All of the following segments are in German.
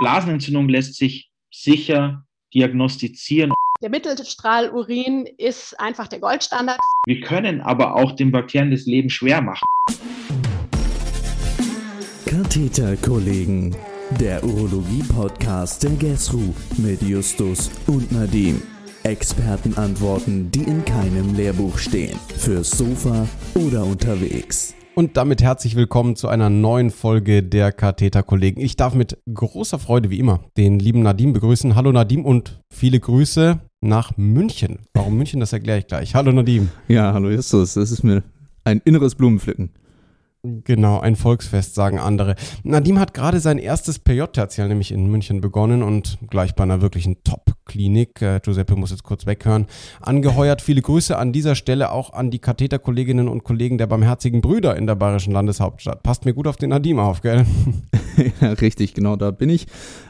Blasenentzündung lässt sich sicher diagnostizieren. Der Mittelstrahlurin ist einfach der Goldstandard. Wir können aber auch den Bakterien das Leben schwer machen. Katheterkollegen, der Urologie-Podcast der GESRU mit Justus und Nadim. Expertenantworten, die in keinem Lehrbuch stehen. Fürs Sofa oder unterwegs. Und damit herzlich willkommen zu einer neuen Folge der Katheter-Kollegen. Ich darf mit großer Freude wie immer den lieben Nadim begrüßen. Hallo Nadim und viele Grüße nach München. Warum München, das erkläre ich gleich. Hallo Nadim. Ja, hallo Justus. Das ist mir ein inneres Blumenpflücken. Genau, ein Volksfest, sagen andere. Nadim hat gerade sein erstes PJ-Tertial nämlich in München begonnen und gleich bei einer wirklichen Top-Klinik, äh, Giuseppe muss jetzt kurz weghören, angeheuert. Viele Grüße an dieser Stelle auch an die Katheterkolleginnen und Kollegen der Barmherzigen Brüder in der bayerischen Landeshauptstadt. Passt mir gut auf den Nadim auf, gell? ja, richtig, genau, da bin ich.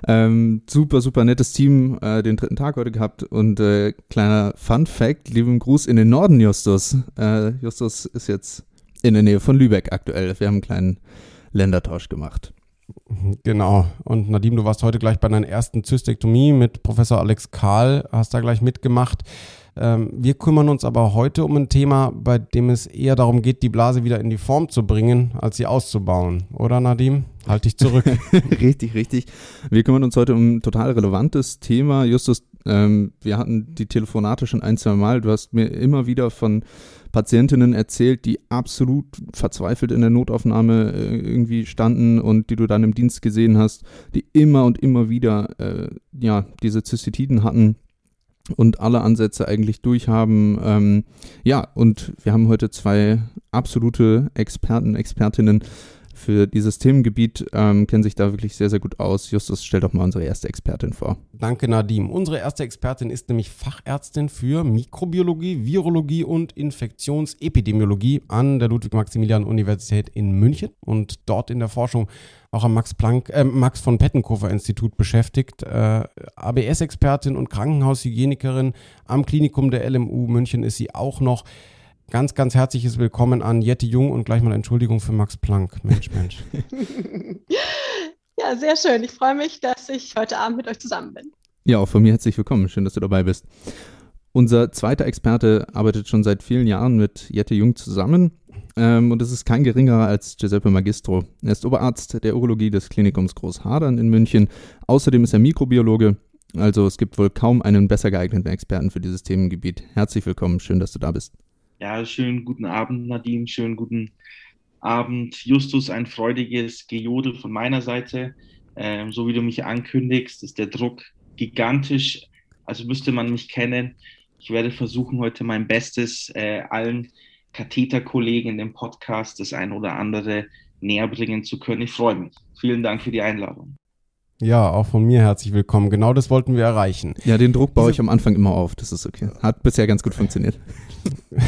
Ähm, super, super nettes Team, äh, den dritten Tag heute gehabt und äh, kleiner Fun-Fact, lieben Gruß in den Norden, Justus. Äh, Justus ist jetzt in der Nähe von Lübeck aktuell. Wir haben einen kleinen Ländertausch gemacht. Genau. Und Nadim, du warst heute gleich bei deiner ersten Zystektomie mit Professor Alex Kahl, hast da gleich mitgemacht. Ähm, wir kümmern uns aber heute um ein Thema, bei dem es eher darum geht, die Blase wieder in die Form zu bringen, als sie auszubauen. Oder Nadim? Halt dich zurück. richtig, richtig. Wir kümmern uns heute um ein total relevantes Thema. Justus, ähm, wir hatten die Telefonate schon ein, zwei Mal. Du hast mir immer wieder von Patientinnen erzählt, die absolut verzweifelt in der Notaufnahme äh, irgendwie standen und die du dann im Dienst gesehen hast, die immer und immer wieder äh, ja, diese Zystitiden hatten und alle Ansätze eigentlich durchhaben. Ähm, ja, und wir haben heute zwei absolute Experten, Expertinnen für dieses Themengebiet, ähm, kennen sich da wirklich sehr, sehr gut aus. Justus, stell doch mal unsere erste Expertin vor. Danke, Nadim. Unsere erste Expertin ist nämlich Fachärztin für Mikrobiologie, Virologie und Infektionsepidemiologie an der Ludwig-Maximilian-Universität in München und dort in der Forschung auch am Max Planck, äh, beschäftigt. Äh, ABS-Expertin und Krankenhaushygienikerin am Klinikum der LMU München ist sie auch noch. Ganz, ganz herzliches Willkommen an Jette Jung und gleich mal Entschuldigung für Max Planck. Mensch, Mensch. ja, sehr schön. Ich freue mich, dass ich heute Abend mit euch zusammen bin. Ja, auch von mir herzlich willkommen. Schön, dass du dabei bist. Unser zweiter Experte arbeitet schon seit vielen Jahren mit Jette Jung zusammen. Ähm, und es ist kein geringerer als Giuseppe Magistro. Er ist Oberarzt der Urologie des Klinikums Großhadern in München. Außerdem ist er Mikrobiologe. Also es gibt wohl kaum einen besser geeigneten Experten für dieses Themengebiet. Herzlich willkommen, schön, dass du da bist. Ja, schönen guten Abend, Nadine. Schönen guten Abend, Justus. Ein freudiges Gejodel von meiner Seite. Ähm, so wie du mich ankündigst, ist der Druck gigantisch. Also müsste man mich kennen. Ich werde versuchen, heute mein Bestes äh, allen Katheterkollegen in dem Podcast das ein oder andere näher bringen zu können. Ich freue mich. Vielen Dank für die Einladung. Ja, auch von mir herzlich willkommen. Genau das wollten wir erreichen. Ja, den Druck baue ich am Anfang immer auf. Das ist okay. Hat bisher ganz gut funktioniert.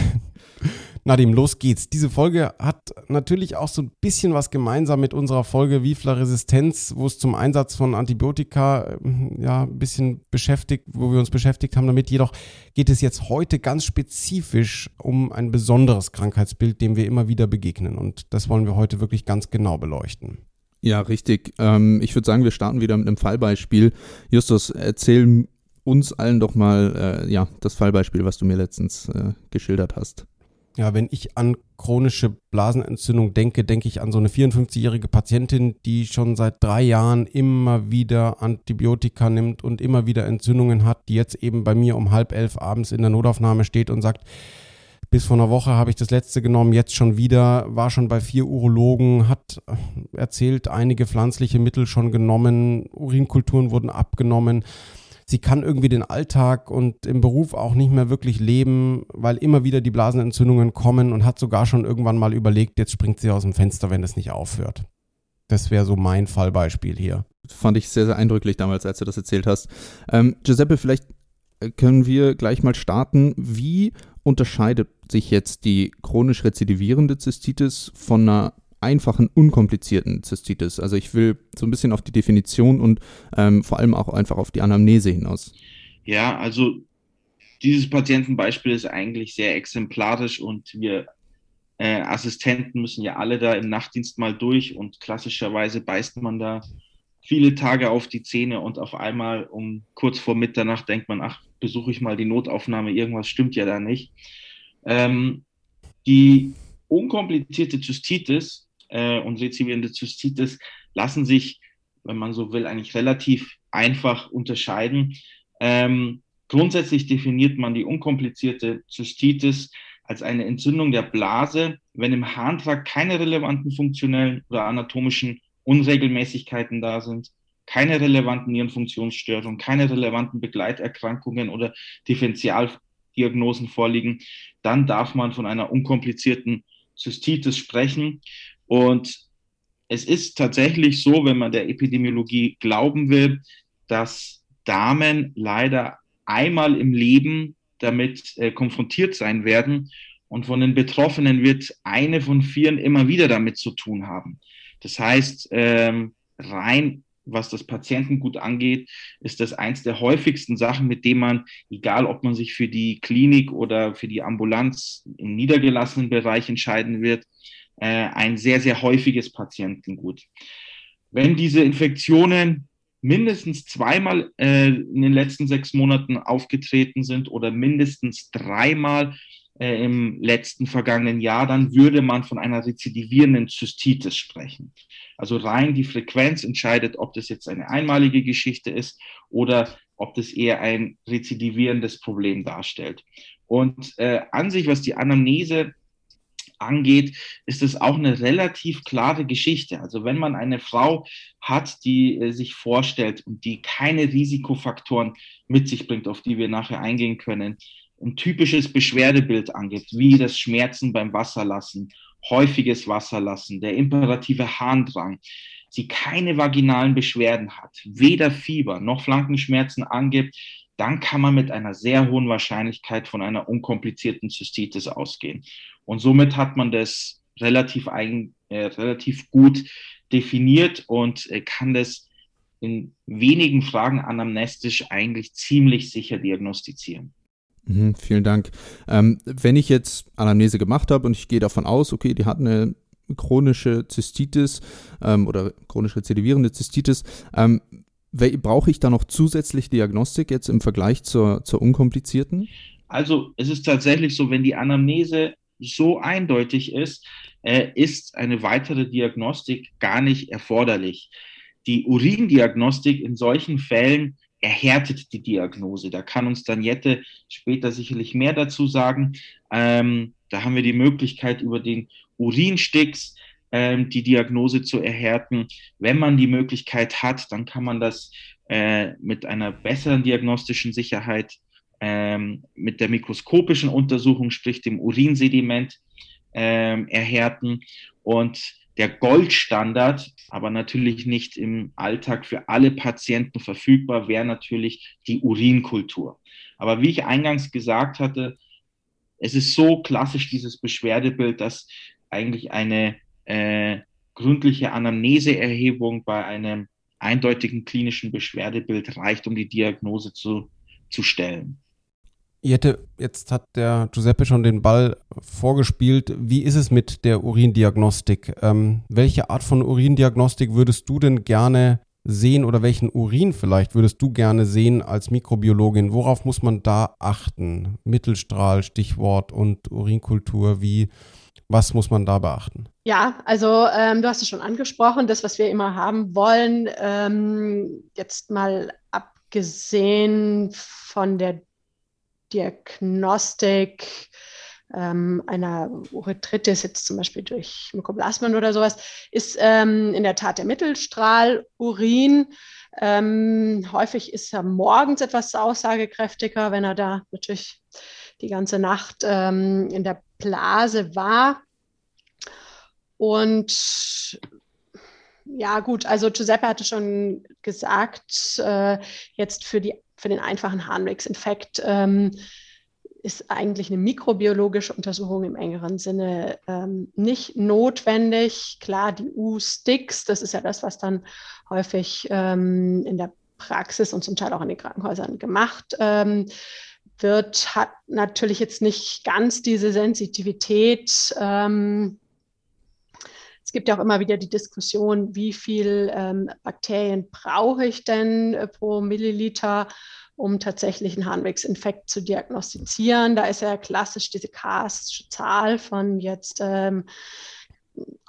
Nadim, los geht's. Diese Folge hat natürlich auch so ein bisschen was gemeinsam mit unserer Folge Vifla Resistenz, wo es zum Einsatz von Antibiotika äh, ja ein bisschen beschäftigt, wo wir uns beschäftigt haben damit. Jedoch geht es jetzt heute ganz spezifisch um ein besonderes Krankheitsbild, dem wir immer wieder begegnen. Und das wollen wir heute wirklich ganz genau beleuchten. Ja, richtig. Ähm, ich würde sagen, wir starten wieder mit einem Fallbeispiel. Justus, erzähl uns allen doch mal äh, ja, das Fallbeispiel, was du mir letztens äh, geschildert hast. Ja, wenn ich an chronische Blasenentzündung denke, denke ich an so eine 54-jährige Patientin, die schon seit drei Jahren immer wieder Antibiotika nimmt und immer wieder Entzündungen hat, die jetzt eben bei mir um halb elf abends in der Notaufnahme steht und sagt, bis vor einer Woche habe ich das letzte genommen, jetzt schon wieder, war schon bei vier Urologen, hat erzählt, einige pflanzliche Mittel schon genommen, Urinkulturen wurden abgenommen sie kann irgendwie den Alltag und im Beruf auch nicht mehr wirklich leben, weil immer wieder die Blasenentzündungen kommen und hat sogar schon irgendwann mal überlegt, jetzt springt sie aus dem Fenster, wenn es nicht aufhört. Das wäre so mein Fallbeispiel hier. Fand ich sehr, sehr eindrücklich damals, als du das erzählt hast. Ähm, Giuseppe, vielleicht äh, können wir gleich mal starten. Wie unterscheidet sich jetzt die chronisch rezidivierende Zystitis von einer einfachen, unkomplizierten Zystitis. Also ich will so ein bisschen auf die Definition und ähm, vor allem auch einfach auf die Anamnese hinaus. Ja, also dieses Patientenbeispiel ist eigentlich sehr exemplarisch und wir äh, Assistenten müssen ja alle da im Nachtdienst mal durch und klassischerweise beißt man da viele Tage auf die Zähne und auf einmal um kurz vor Mitternacht denkt man, ach, besuche ich mal die Notaufnahme, irgendwas stimmt ja da nicht. Ähm, die unkomplizierte Zystitis äh, und rezidivierende Zystitis lassen sich, wenn man so will, eigentlich relativ einfach unterscheiden. Ähm, grundsätzlich definiert man die unkomplizierte Zystitis als eine Entzündung der Blase, wenn im Harntrakt keine relevanten funktionellen oder anatomischen Unregelmäßigkeiten da sind, keine relevanten Nierenfunktionsstörungen, keine relevanten Begleiterkrankungen oder Differentialdiagnosen vorliegen, dann darf man von einer unkomplizierten Zystitis sprechen. Und es ist tatsächlich so, wenn man der Epidemiologie glauben will, dass Damen leider einmal im Leben damit äh, konfrontiert sein werden. Und von den Betroffenen wird eine von vieren immer wieder damit zu tun haben. Das heißt, ähm, rein was das Patientengut angeht, ist das eins der häufigsten Sachen, mit dem man, egal ob man sich für die Klinik oder für die Ambulanz im niedergelassenen Bereich entscheiden wird, äh, ein sehr, sehr häufiges Patientengut. Wenn diese Infektionen mindestens zweimal äh, in den letzten sechs Monaten aufgetreten sind oder mindestens dreimal äh, im letzten vergangenen Jahr, dann würde man von einer rezidivierenden Zystitis sprechen. Also rein die Frequenz entscheidet, ob das jetzt eine einmalige Geschichte ist oder ob das eher ein rezidivierendes Problem darstellt. Und äh, an sich, was die Anamnese angeht, ist es auch eine relativ klare Geschichte. Also wenn man eine Frau hat, die äh, sich vorstellt und die keine Risikofaktoren mit sich bringt, auf die wir nachher eingehen können, ein typisches Beschwerdebild angeht, wie das Schmerzen beim Wasserlassen, häufiges Wasserlassen, der imperative Harndrang, sie keine vaginalen Beschwerden hat, weder Fieber noch Flankenschmerzen angibt, dann kann man mit einer sehr hohen Wahrscheinlichkeit von einer unkomplizierten Zystitis ausgehen. Und somit hat man das relativ, eigen, äh, relativ gut definiert und äh, kann das in wenigen Fragen anamnestisch eigentlich ziemlich sicher diagnostizieren. Mhm, vielen Dank. Ähm, wenn ich jetzt Anamnese gemacht habe und ich gehe davon aus, okay, die hat eine chronische Zystitis ähm, oder chronisch rezidivierende Zystitis, ähm, brauche ich da noch zusätzlich Diagnostik jetzt im Vergleich zur, zur unkomplizierten? Also es ist tatsächlich so, wenn die Anamnese so eindeutig ist, äh, ist eine weitere Diagnostik gar nicht erforderlich. Die Urindiagnostik in solchen Fällen erhärtet die Diagnose. Da kann uns dann später sicherlich mehr dazu sagen. Ähm, da haben wir die Möglichkeit, über den Urinsticks ähm, die Diagnose zu erhärten. Wenn man die Möglichkeit hat, dann kann man das äh, mit einer besseren diagnostischen Sicherheit ähm, mit der mikroskopischen Untersuchung, sprich dem Urinsediment, ähm, erhärten. Und der Goldstandard, aber natürlich nicht im Alltag für alle Patienten verfügbar, wäre natürlich die Urinkultur. Aber wie ich eingangs gesagt hatte, es ist so klassisch dieses Beschwerdebild, dass eigentlich eine äh, gründliche Anamneseerhebung bei einem eindeutigen klinischen Beschwerdebild reicht, um die Diagnose zu, zu stellen. Jette, jetzt hat der Giuseppe schon den Ball vorgespielt. Wie ist es mit der Urindiagnostik? Ähm, welche Art von Urindiagnostik würdest du denn gerne sehen oder welchen Urin vielleicht würdest du gerne sehen als Mikrobiologin? Worauf muss man da achten? Mittelstrahl, Stichwort und Urinkultur, wie, was muss man da beachten? Ja, also ähm, du hast es schon angesprochen, das, was wir immer haben wollen, ähm, jetzt mal abgesehen von der Diagnostik ähm, einer Urethritis, jetzt zum Beispiel durch Mykoplasmen oder sowas, ist ähm, in der Tat der Mittelstrahlurin. Ähm, häufig ist er morgens etwas aussagekräftiger, wenn er da natürlich die ganze Nacht ähm, in der Blase war. Und ja, gut, also Giuseppe hatte schon gesagt, äh, jetzt für die für den einfachen Harnwegsinfekt ähm, ist eigentlich eine mikrobiologische Untersuchung im engeren Sinne ähm, nicht notwendig. Klar, die U-Sticks, das ist ja das, was dann häufig ähm, in der Praxis und zum Teil auch in den Krankenhäusern gemacht ähm, wird, hat natürlich jetzt nicht ganz diese Sensitivität. Ähm, Es gibt ja auch immer wieder die Diskussion, wie viel ähm, Bakterien brauche ich denn äh, pro Milliliter, um tatsächlich einen Harnwegsinfekt zu diagnostizieren. Da ist ja klassisch diese Cast-Zahl von jetzt ähm,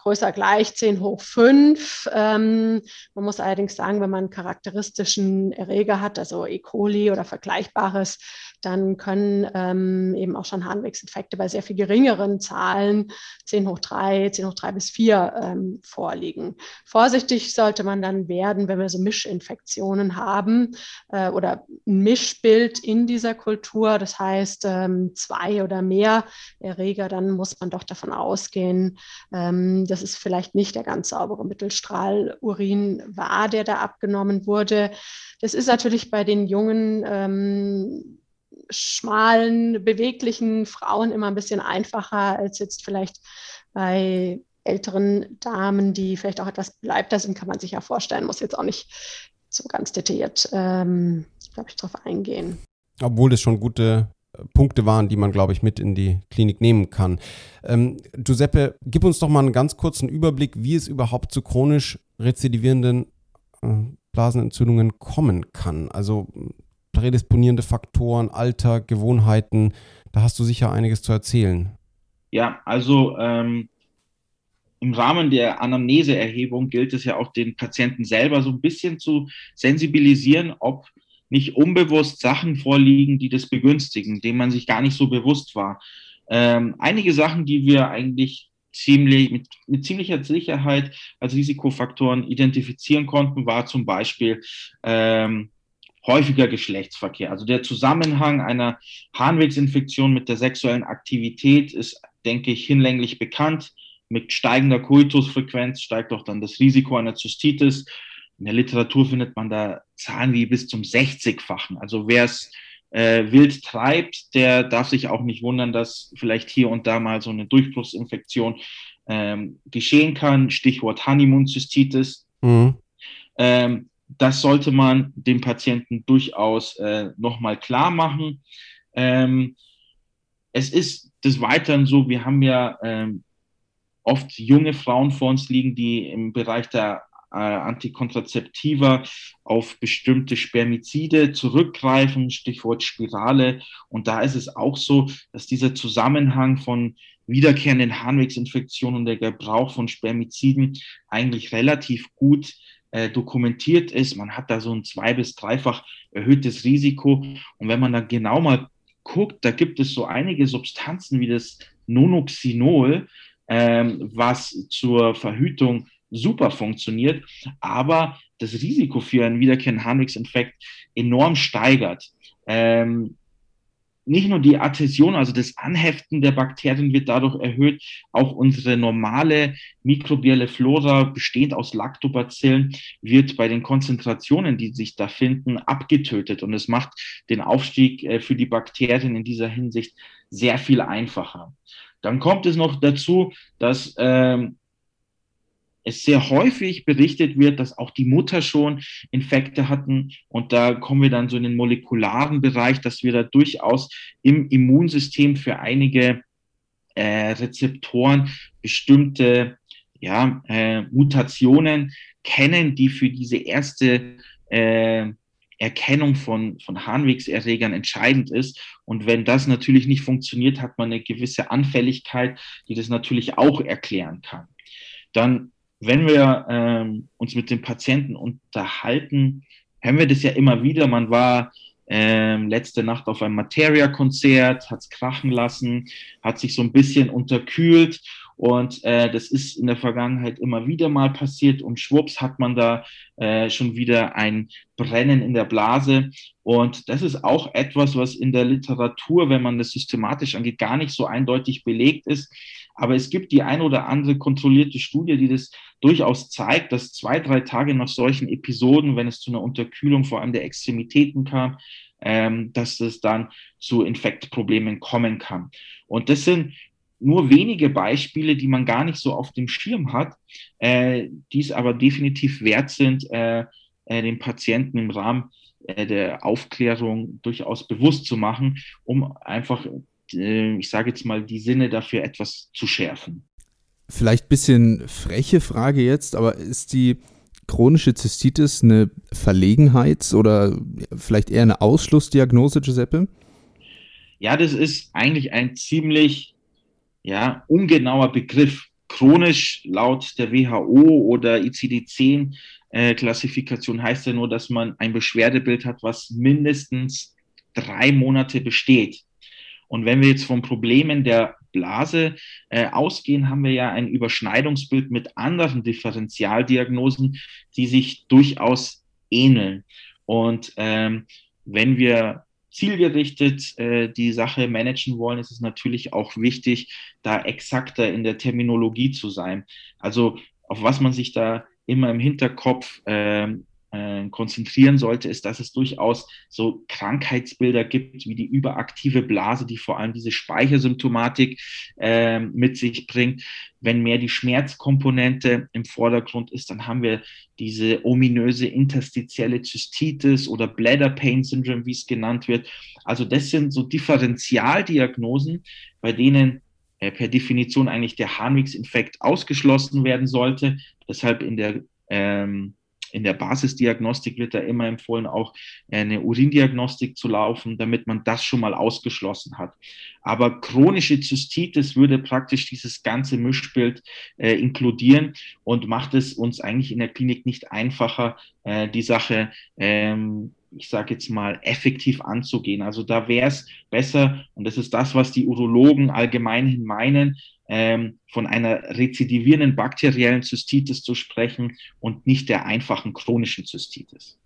größer gleich 10 hoch 5. Ähm, man muss allerdings sagen, wenn man einen charakteristischen Erreger hat, also E. coli oder Vergleichbares, dann können ähm, eben auch schon Harnwegsinfekte bei sehr viel geringeren Zahlen, 10 hoch 3, 10 hoch 3 bis 4 ähm, vorliegen. Vorsichtig sollte man dann werden, wenn wir so Mischinfektionen haben äh, oder ein Mischbild in dieser Kultur, das heißt ähm, zwei oder mehr Erreger, dann muss man doch davon ausgehen, ähm, dass es vielleicht nicht der ganz saubere Mittelstrahlurin war, der da abgenommen wurde. Das ist natürlich bei den jungen ähm, schmalen, beweglichen Frauen immer ein bisschen einfacher als jetzt vielleicht bei älteren Damen, die vielleicht auch etwas beleibter sind, kann man sich ja vorstellen, muss jetzt auch nicht so ganz detailliert, ähm, glaube ich, darauf eingehen. Obwohl das schon gute Punkte waren, die man, glaube ich, mit in die Klinik nehmen kann. Ähm, Giuseppe, gib uns doch mal einen ganz kurzen Überblick, wie es überhaupt zu chronisch rezidivierenden äh, Blasenentzündungen kommen kann. Also prädisponierende Faktoren, Alter, Gewohnheiten. Da hast du sicher einiges zu erzählen. Ja, also ähm, im Rahmen der Anamneseerhebung gilt es ja auch den Patienten selber so ein bisschen zu sensibilisieren, ob nicht unbewusst Sachen vorliegen, die das begünstigen, denen man sich gar nicht so bewusst war. Ähm, einige Sachen, die wir eigentlich ziemlich, mit, mit ziemlicher Sicherheit als Risikofaktoren identifizieren konnten, war zum Beispiel ähm, häufiger Geschlechtsverkehr. Also der Zusammenhang einer Harnwegsinfektion mit der sexuellen Aktivität ist, denke ich, hinlänglich bekannt. Mit steigender Coitusfrequenz steigt auch dann das Risiko einer Zystitis. In der Literatur findet man da Zahlen wie bis zum 60-fachen. Also wer es äh, wild treibt, der darf sich auch nicht wundern, dass vielleicht hier und da mal so eine Durchbruchsinfektion ähm, geschehen kann. Stichwort Honeymoon-Zystitis. Mhm. Ähm, das sollte man dem Patienten durchaus äh, nochmal klar machen. Ähm, es ist des Weiteren so, wir haben ja ähm, oft junge Frauen vor uns liegen, die im Bereich der äh, Antikontrazeptiva auf bestimmte Spermizide zurückgreifen, Stichwort Spirale. Und da ist es auch so, dass dieser Zusammenhang von wiederkehrenden Harnwegsinfektionen und der Gebrauch von Spermiziden eigentlich relativ gut äh, dokumentiert ist. Man hat da so ein zwei- bis dreifach erhöhtes Risiko. Und wenn man da genau mal guckt, da gibt es so einige Substanzen wie das Nonoxynol, ähm, was zur Verhütung super funktioniert, aber das Risiko für einen wiederkehrenden Harnwegsinfekt enorm steigert. Ähm, nicht nur die Adhäsion, also das Anheften der Bakterien wird dadurch erhöht, auch unsere normale mikrobielle Flora, bestehend aus Lactobacillen, wird bei den Konzentrationen, die sich da finden, abgetötet. Und es macht den Aufstieg äh, für die Bakterien in dieser Hinsicht sehr viel einfacher. Dann kommt es noch dazu, dass ähm, es sehr häufig berichtet wird, dass auch die Mutter schon Infekte hatten. Und da kommen wir dann so in den molekularen Bereich, dass wir da durchaus im Immunsystem für einige äh, Rezeptoren bestimmte ja, äh, Mutationen kennen, die für diese erste äh, Erkennung von, von Harnwegserregern entscheidend ist. Und wenn das natürlich nicht funktioniert, hat man eine gewisse Anfälligkeit, die das natürlich auch erklären kann. Dann wenn wir ähm, uns mit den Patienten unterhalten, hören wir das ja immer wieder. Man war ähm, letzte Nacht auf einem Materia-Konzert, hat es krachen lassen, hat sich so ein bisschen unterkühlt und äh, das ist in der Vergangenheit immer wieder mal passiert und schwupps hat man da äh, schon wieder ein Brennen in der Blase. Und das ist auch etwas, was in der Literatur, wenn man das systematisch angeht, gar nicht so eindeutig belegt ist. Aber es gibt die ein oder andere kontrollierte Studie, die das durchaus zeigt, dass zwei, drei Tage nach solchen Episoden, wenn es zu einer Unterkühlung vor allem der Extremitäten kam, ähm, dass es dann zu Infektproblemen kommen kann. Und das sind nur wenige Beispiele, die man gar nicht so auf dem Schirm hat, äh, die es aber definitiv wert sind, äh, äh, den Patienten im Rahmen äh, der Aufklärung durchaus bewusst zu machen, um einfach, äh, ich sage jetzt mal, die Sinne dafür etwas zu schärfen. Vielleicht ein bisschen freche Frage jetzt, aber ist die chronische Zystitis eine Verlegenheits- oder vielleicht eher eine Ausschlussdiagnose, Giuseppe? Ja, das ist eigentlich ein ziemlich ja, ungenauer Begriff. Chronisch laut der WHO oder ICD-10 äh, Klassifikation heißt ja nur, dass man ein Beschwerdebild hat, was mindestens drei Monate besteht. Und wenn wir jetzt von Problemen der Blase äh, ausgehen, haben wir ja ein Überschneidungsbild mit anderen Differentialdiagnosen, die sich durchaus ähneln. Und ähm, wenn wir zielgerichtet äh, die Sache managen wollen, ist es natürlich auch wichtig, da exakter in der Terminologie zu sein. Also auf was man sich da immer im Hinterkopf ähm, äh, konzentrieren sollte, ist, dass es durchaus so Krankheitsbilder gibt, wie die überaktive Blase, die vor allem diese Speichersymptomatik äh, mit sich bringt. Wenn mehr die Schmerzkomponente im Vordergrund ist, dann haben wir diese ominöse interstitielle Zystitis oder Bladder Pain Syndrome, wie es genannt wird. Also das sind so Differentialdiagnosen, bei denen äh, per Definition eigentlich der Harnwegs-Infekt ausgeschlossen werden sollte. Deshalb in der ähm, in der Basisdiagnostik wird da immer empfohlen, auch eine Urindiagnostik zu laufen, damit man das schon mal ausgeschlossen hat. Aber chronische Zystitis würde praktisch dieses ganze Mischbild äh, inkludieren und macht es uns eigentlich in der Klinik nicht einfacher, äh, die Sache ähm, ich sage jetzt mal, effektiv anzugehen. Also da wäre es besser, und das ist das, was die Urologen allgemein meinen, ähm, von einer rezidivierenden bakteriellen Zystitis zu sprechen und nicht der einfachen chronischen Zystitis.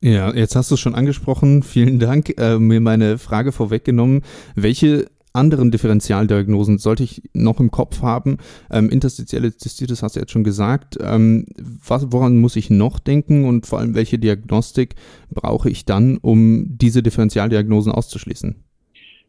Ja, jetzt hast du es schon angesprochen. Vielen Dank. Äh, mir meine Frage vorweggenommen. Welche anderen Differentialdiagnosen sollte ich noch im Kopf haben? Ähm, interstitielle Zystitis hast du jetzt schon gesagt. Ähm, was, woran muss ich noch denken und vor allem welche Diagnostik brauche ich dann, um diese Differentialdiagnosen auszuschließen?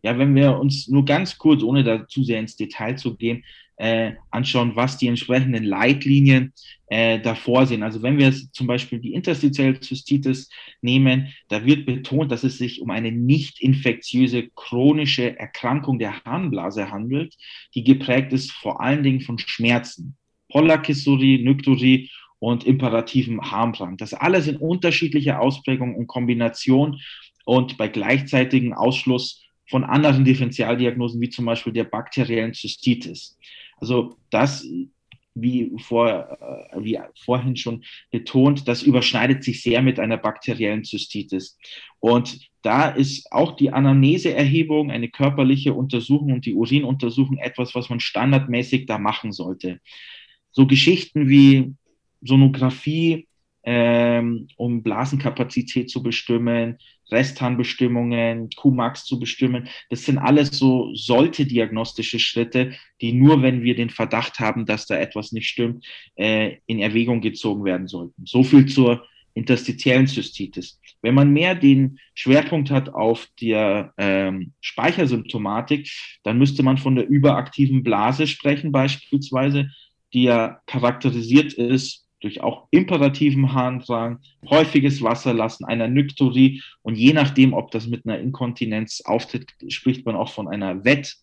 Ja, wenn wir uns nur ganz kurz, ohne da zu sehr ins Detail zu gehen, äh, anschauen, was die entsprechenden Leitlinien äh, davor sind. Also wenn wir zum Beispiel die interstitielle Zystitis nehmen, da wird betont, dass es sich um eine nicht infektiöse chronische Erkrankung der Harnblase handelt, die geprägt ist vor allen Dingen von Schmerzen, Polakisurie, Nykturie und imperativem Harndrang. Das alles in unterschiedlicher Ausprägung und Kombination und bei gleichzeitigem Ausschluss von anderen Differentialdiagnosen, wie zum Beispiel der bakteriellen Zystitis. Also das, wie, vor, äh, wie vorhin schon betont, das überschneidet sich sehr mit einer bakteriellen Zystitis. Und da ist auch die Anamneseerhebung, eine körperliche Untersuchung und die Urinuntersuchung etwas, was man standardmäßig da machen sollte. So Geschichten wie Sonographie, ähm, um Blasenkapazität zu bestimmen, Restharnbestimmungen, Qmax zu bestimmen. Das sind alles so sollte diagnostische Schritte, die nur, wenn wir den Verdacht haben, dass da etwas nicht stimmt, äh, in Erwägung gezogen werden sollten. So viel zur interstitiellen Zystitis. Wenn man mehr den Schwerpunkt hat auf der ähm, Speichersymptomatik, dann müsste man von der überaktiven Blase sprechen beispielsweise, die ja charakterisiert ist durch auch imperativen Harndrang, häufiges Wasserlassen, einer Nykturie und je nachdem, ob das mit einer Inkontinenz auftritt, spricht man auch von einer Wett-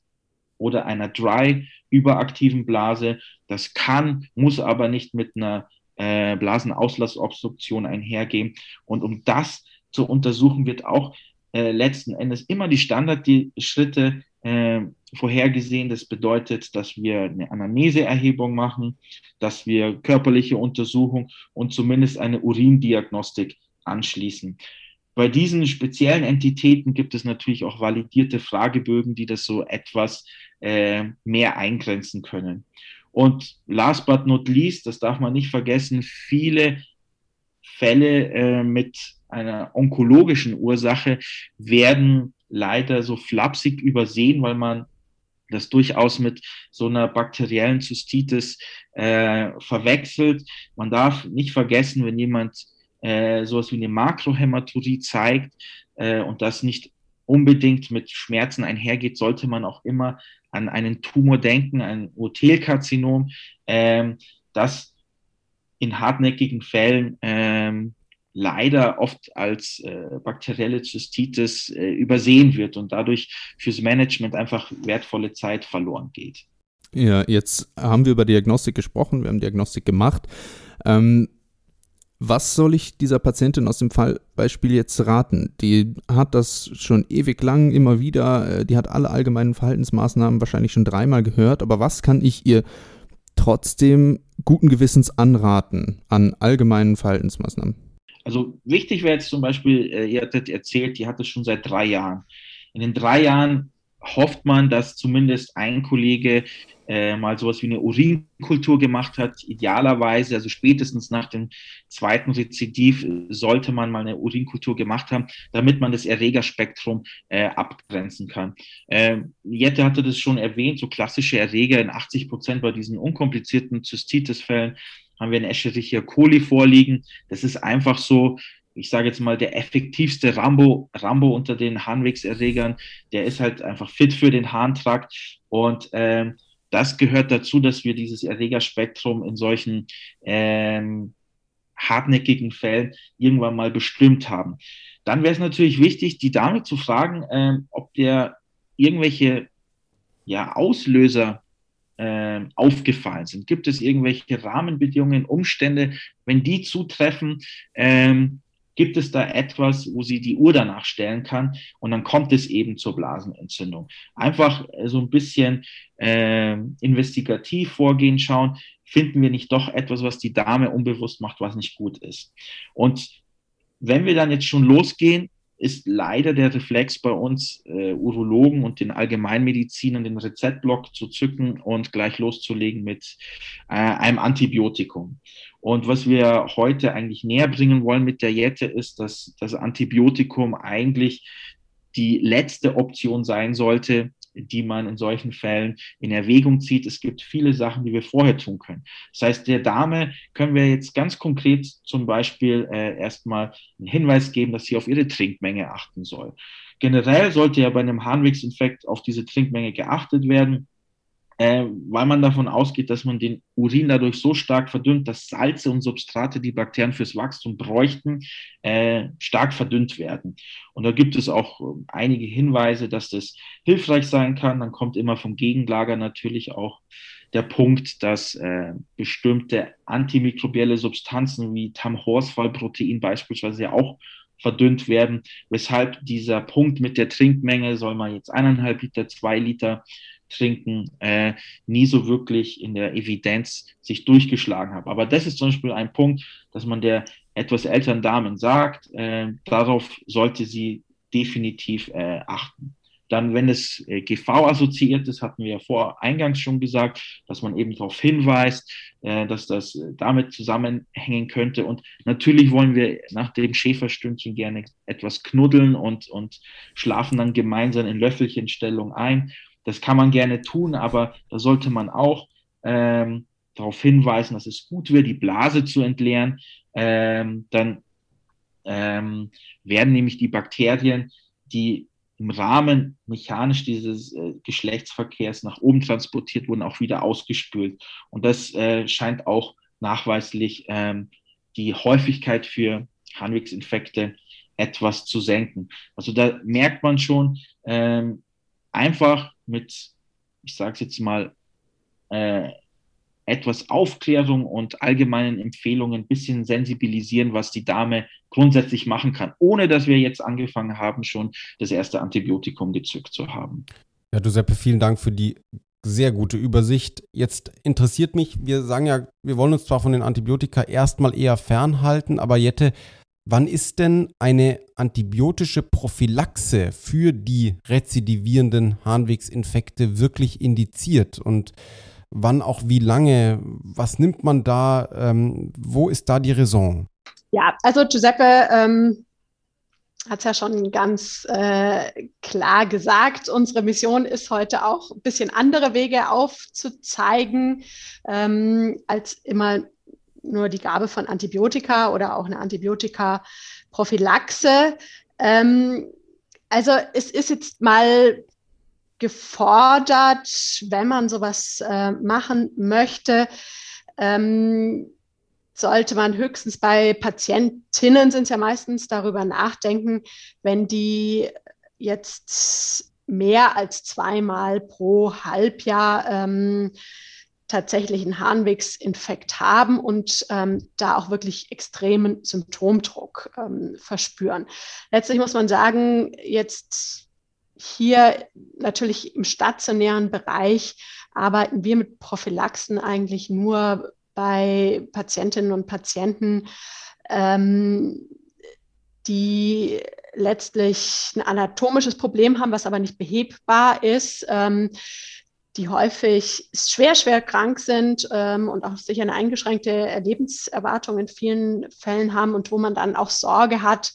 oder einer Dry überaktiven Blase. Das kann, muss aber nicht mit einer äh, Blasenauslassobstruktion einhergehen. Und um das zu untersuchen, wird auch äh, letzten Endes immer die Standardschritte äh, vorhergesehen. Das bedeutet, dass wir eine Anamneseerhebung machen, dass wir körperliche Untersuchung und zumindest eine Urindiagnostik anschließen. Bei diesen speziellen Entitäten gibt es natürlich auch validierte Fragebögen, die das so etwas äh, mehr eingrenzen können. Und last but not least, das darf man nicht vergessen, viele Fälle äh, mit einer onkologischen Ursache werden leider so flapsig übersehen, weil man das durchaus mit so einer bakteriellen Zystitis äh, verwechselt. Man darf nicht vergessen, wenn jemand äh, sowas wie eine Makrohämaturie zeigt äh, und das nicht unbedingt mit Schmerzen einhergeht, sollte man auch immer an einen Tumor denken, ein Urothelkarzinom, ähm, das in hartnäckigen Fällen ähm, leider oft als äh, bakterielle Zystitis äh, übersehen wird und dadurch fürs Management einfach wertvolle Zeit verloren geht. Ja, jetzt haben wir über Diagnostik gesprochen, wir haben Diagnostik gemacht. Ähm, was soll ich dieser Patientin aus dem Fallbeispiel jetzt raten? Die hat das schon ewig lang immer wieder, äh, die hat alle allgemeinen Verhaltensmaßnahmen wahrscheinlich schon dreimal gehört, aber was kann ich ihr trotzdem guten Gewissens anraten an allgemeinen Verhaltensmaßnahmen? Also wichtig wäre jetzt zum Beispiel, äh, ihr hattet erzählt, die hat es schon seit drei Jahren. In den drei Jahren hofft man, dass zumindest ein Kollege äh, mal sowas wie eine Urinkultur gemacht hat. Idealerweise, also spätestens nach dem zweiten Rezidiv sollte man mal eine Urinkultur gemacht haben, damit man das Erregerspektrum äh, abgrenzen kann. Äh, Jette hatte das schon erwähnt, so klassische Erreger in 80 Prozent bei diesen unkomplizierten Zystitis-Fällen haben wir ein Escherichia coli vorliegen. Das ist einfach so, ich sage jetzt mal, der effektivste Rambo, Rambo unter den Harnwegserregern. Der ist halt einfach fit für den Harntrakt. Und ähm, das gehört dazu, dass wir dieses Erregerspektrum in solchen ähm, hartnäckigen Fällen irgendwann mal bestimmt haben. Dann wäre es natürlich wichtig, die Dame zu fragen, ähm, ob der irgendwelche ja, Auslöser aufgefallen sind. Gibt es irgendwelche Rahmenbedingungen, Umstände, wenn die zutreffen, ähm, gibt es da etwas, wo sie die Uhr danach stellen kann und dann kommt es eben zur Blasenentzündung. Einfach äh, so ein bisschen äh, investigativ vorgehen, schauen, finden wir nicht doch etwas, was die Dame unbewusst macht, was nicht gut ist. Und wenn wir dann jetzt schon losgehen, ist leider der Reflex bei uns äh, Urologen und den Allgemeinmedizinern den Rezeptblock zu zücken und gleich loszulegen mit äh, einem Antibiotikum. Und was wir heute eigentlich näher bringen wollen mit der Jette ist, dass das Antibiotikum eigentlich die letzte Option sein sollte, die man in solchen Fällen in Erwägung zieht. Es gibt viele Sachen, die wir vorher tun können. Das heißt, der Dame können wir jetzt ganz konkret zum Beispiel äh, erstmal einen Hinweis geben, dass sie auf ihre Trinkmenge achten soll. Generell sollte ja bei einem Harnwegsinfekt auf diese Trinkmenge geachtet werden äh, weil man davon ausgeht, dass man den Urin dadurch so stark verdünnt, dass Salze und Substrate, die Bakterien fürs Wachstum bräuchten, äh, stark verdünnt werden. Und da gibt es auch äh, einige Hinweise, dass das hilfreich sein kann. Dann kommt immer vom Gegenlager natürlich auch der Punkt, dass äh, bestimmte antimikrobielle Substanzen wie Tam-Horsfall-Protein beispielsweise ja auch verdünnt werden, weshalb dieser Punkt mit der Trinkmenge, soll man jetzt eineinhalb Liter, zwei Liter trinken, äh, nie so wirklich in der Evidenz sich durchgeschlagen habe. Aber das ist zum Beispiel ein Punkt, dass man der etwas älteren Damen sagt, äh, darauf sollte sie definitiv äh, achten. Dann, wenn es äh, GV-assoziiert ist, hatten wir ja vor eingangs schon gesagt, dass man eben darauf hinweist, äh, dass das äh, damit zusammenhängen könnte. Und natürlich wollen wir nach dem Schäferstündchen gerne etwas knuddeln und, und schlafen dann gemeinsam in Löffelchenstellung ein. Das kann man gerne tun, aber da sollte man auch ähm, darauf hinweisen, dass es gut wäre, die Blase zu entleeren. Ähm, dann ähm, werden nämlich die Bakterien, die im Rahmen mechanisch dieses äh, Geschlechtsverkehrs nach oben transportiert wurden, auch wieder ausgespült. Und das äh, scheint auch nachweislich ähm, die Häufigkeit für Harnwegsinfekte etwas zu senken. Also da merkt man schon, ähm, einfach mit, ich sage es jetzt mal, äh, etwas Aufklärung und allgemeinen Empfehlungen ein bisschen sensibilisieren, was die Dame grundsätzlich machen kann, ohne dass wir jetzt angefangen haben, schon das erste Antibiotikum gezückt zu haben. Ja, Giuseppe, vielen Dank für die sehr gute Übersicht. Jetzt interessiert mich, wir sagen ja, wir wollen uns zwar von den Antibiotika erstmal eher fernhalten, aber Jette, Wann ist denn eine antibiotische Prophylaxe für die rezidivierenden Harnwegsinfekte wirklich indiziert und wann auch wie lange? Was nimmt man da? Ähm, wo ist da die Raison? Ja, also Giuseppe ähm, hat es ja schon ganz äh, klar gesagt. Unsere Mission ist heute auch ein bisschen andere Wege aufzuzeigen, ähm, als immer nur die Gabe von Antibiotika oder auch eine Antibiotika-Prophylaxe. Ähm, also es ist jetzt mal gefordert, wenn man sowas äh, machen möchte, ähm, sollte man höchstens bei Patientinnen sind es ja meistens darüber nachdenken, wenn die jetzt mehr als zweimal pro Halbjahr ähm, tatsächlich einen Harnwegsinfekt haben und ähm, da auch wirklich extremen Symptomdruck ähm, verspüren. Letztlich muss man sagen, jetzt hier natürlich im stationären Bereich arbeiten wir mit Prophylaxen eigentlich nur bei Patientinnen und Patienten, ähm, die letztlich ein anatomisches Problem haben, was aber nicht behebbar ist. Ähm, die häufig schwer, schwer krank sind ähm, und auch sicher eine eingeschränkte Lebenserwartung in vielen Fällen haben und wo man dann auch Sorge hat,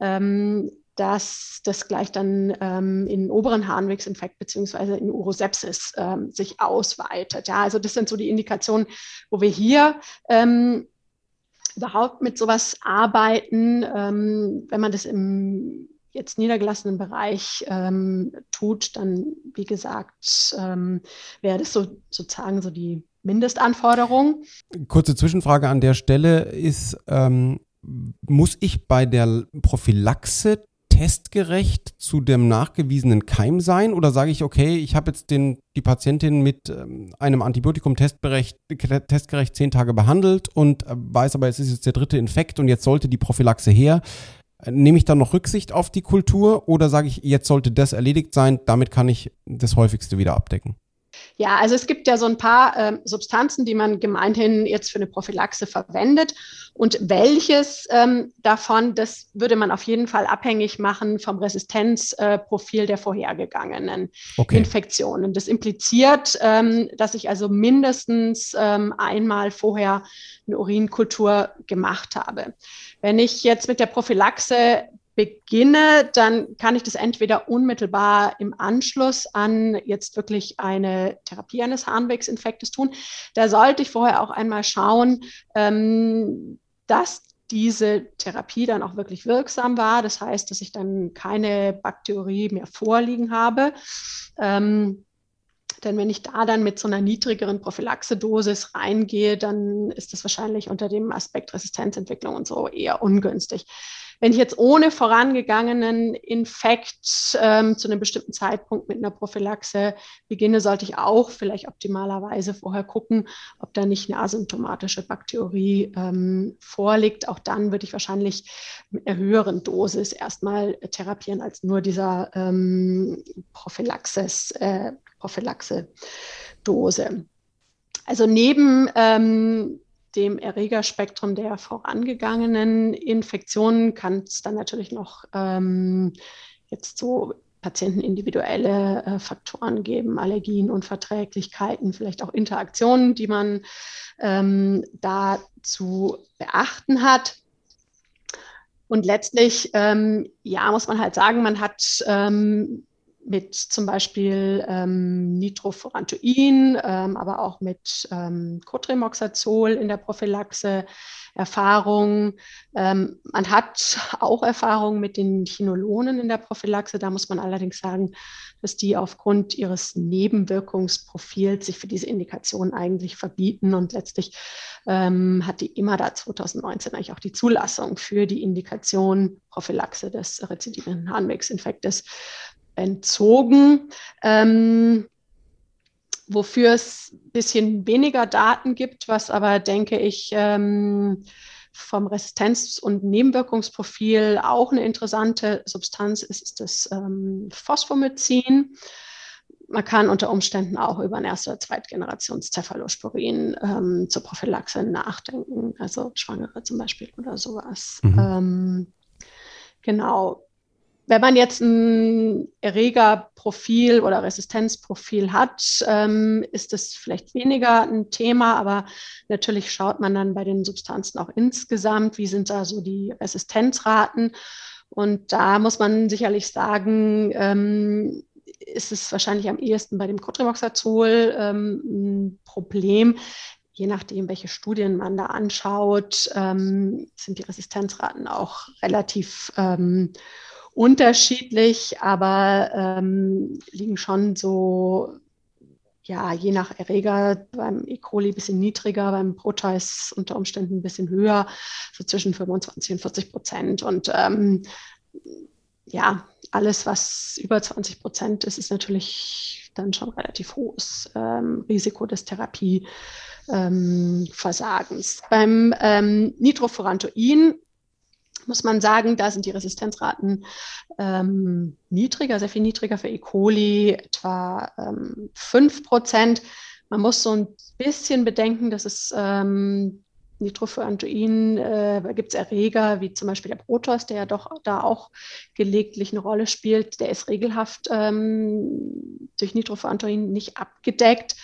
ähm, dass das gleich dann ähm, in oberen Harnwegsinfekt beziehungsweise in Urosepsis ähm, sich ausweitet. Ja, also das sind so die Indikationen, wo wir hier ähm, überhaupt mit sowas arbeiten, ähm, wenn man das im jetzt niedergelassenen Bereich ähm, tut, dann, wie gesagt, ähm, wäre das so, sozusagen so die Mindestanforderung. Kurze Zwischenfrage an der Stelle ist, ähm, muss ich bei der Prophylaxe testgerecht zu dem nachgewiesenen Keim sein? Oder sage ich, okay, ich habe jetzt den, die Patientin mit ähm, einem Antibiotikum testgerecht, zehn Tage behandelt und äh, weiß aber, es ist jetzt der dritte Infekt und jetzt sollte die Prophylaxe her. Nehme ich dann noch Rücksicht auf die Kultur oder sage ich, jetzt sollte das erledigt sein, damit kann ich das häufigste wieder abdecken? Ja, also es gibt ja so ein paar äh, Substanzen, die man gemeinhin jetzt für eine Prophylaxe verwendet. Und welches ähm, davon, das würde man auf jeden Fall abhängig machen vom Resistenzprofil äh, der vorhergegangenen okay. Infektionen. Das impliziert, ähm, dass ich also mindestens ähm, einmal vorher eine Urinkultur gemacht habe. Wenn ich jetzt mit der Prophylaxe beginne, dann kann ich das entweder unmittelbar im Anschluss an jetzt wirklich eine Therapie eines Harnwegsinfektes tun. Da sollte ich vorher auch einmal schauen, ähm, dass diese Therapie dann auch wirklich wirksam war. Das heißt, dass ich dann keine Bakterie mehr vorliegen habe. Ähm, denn wenn ich da dann mit so einer niedrigeren Prophylaxe-Dosis reingehe, dann ist das wahrscheinlich unter dem Aspekt Resistenzentwicklung und so eher ungünstig. Wenn ich jetzt ohne vorangegangenen Infekt ähm, zu einem bestimmten Zeitpunkt mit einer Prophylaxe beginne, sollte ich auch vielleicht optimalerweise vorher gucken, ob da nicht eine asymptomatische Bakterie ähm, vorliegt. Auch dann würde ich wahrscheinlich mit einer höheren Dosis erstmal therapieren als nur dieser ähm, Prophylaxes, äh, Prophylaxe-Dose. Also neben ähm, dem Erregerspektrum der vorangegangenen Infektionen kann es dann natürlich noch ähm, jetzt so patientenindividuelle äh, Faktoren geben, Allergien, Unverträglichkeiten, vielleicht auch Interaktionen, die man ähm, da zu beachten hat. Und letztlich, ähm, ja, muss man halt sagen, man hat ähm, mit zum Beispiel ähm, Nitrofurantoin, ähm, aber auch mit ähm, Cotrimoxazol in der Prophylaxe Erfahrung. Ähm, man hat auch Erfahrung mit den Chinolonen in der Prophylaxe. Da muss man allerdings sagen, dass die aufgrund ihres Nebenwirkungsprofils sich für diese Indikation eigentlich verbieten. Und letztlich ähm, hat die IMADA 2019 eigentlich auch die Zulassung für die Indikation Prophylaxe des rezidiven Harnwegsinfektes entzogen. Ähm, wofür es ein bisschen weniger Daten gibt, was aber, denke ich, ähm, vom Resistenz- und Nebenwirkungsprofil auch eine interessante Substanz ist, ist das ähm, Phosphomycin. Man kann unter Umständen auch über ein erste oder zweitgenerations Cephalosporin ähm, zur Prophylaxe nachdenken, also Schwangere zum Beispiel oder sowas. Mhm. Ähm, genau wenn man jetzt ein Erregerprofil oder Resistenzprofil hat, ähm, ist es vielleicht weniger ein Thema, aber natürlich schaut man dann bei den Substanzen auch insgesamt, wie sind da so die Resistenzraten. Und da muss man sicherlich sagen, ähm, ist es wahrscheinlich am ehesten bei dem Cotrimoxazol ähm, ein Problem. Je nachdem, welche Studien man da anschaut, ähm, sind die Resistenzraten auch relativ ähm, unterschiedlich, aber ähm, liegen schon so, ja, je nach Erreger beim E. coli ein bisschen niedriger, beim Proteus unter Umständen ein bisschen höher, so zwischen 25 und 40 Prozent. Und ähm, ja, alles, was über 20 Prozent ist, ist natürlich dann schon relativ hohes ähm, Risiko des Therapieversagens. Ähm, Beim ähm, Nitrofurantoin muss man sagen, da sind die Resistenzraten ähm, niedriger, sehr viel niedriger für E. coli, etwa ähm, 5 Prozent. Man muss so ein bisschen bedenken, dass es ähm, Nitrofurantoin, äh, gibt es Erreger wie zum Beispiel der Protoss, der ja doch da auch gelegentlich eine Rolle spielt. Der ist regelhaft ähm, durch Nitrofurantoin nicht abgedeckt.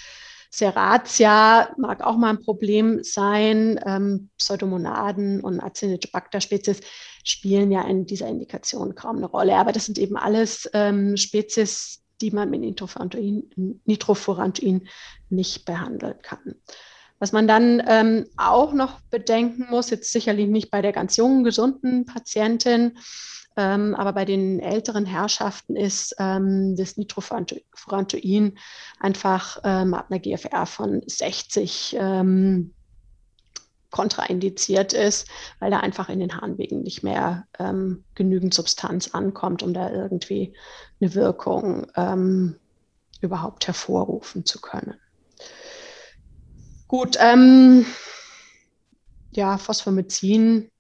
Serratia mag auch mal ein Problem sein. Ähm, Pseudomonaden und Acinetobacter-Spezies spielen ja in dieser Indikation kaum eine Rolle. Aber das sind eben alles ähm, Spezies, die man mit Nitrofurantoin, Nitrofurantoin nicht behandeln kann. Was man dann ähm, auch noch bedenken muss, jetzt sicherlich nicht bei der ganz jungen, gesunden Patientin, ähm, aber bei den älteren Herrschaften ist ähm, das Nitrofurantoin einfach ähm, ab einer GFR von 60 ähm, kontraindiziert ist, weil da einfach in den Harnwegen nicht mehr ähm, genügend Substanz ankommt, um da irgendwie eine Wirkung ähm, überhaupt hervorrufen zu können. Gut, ähm, ja, Phosphomycin.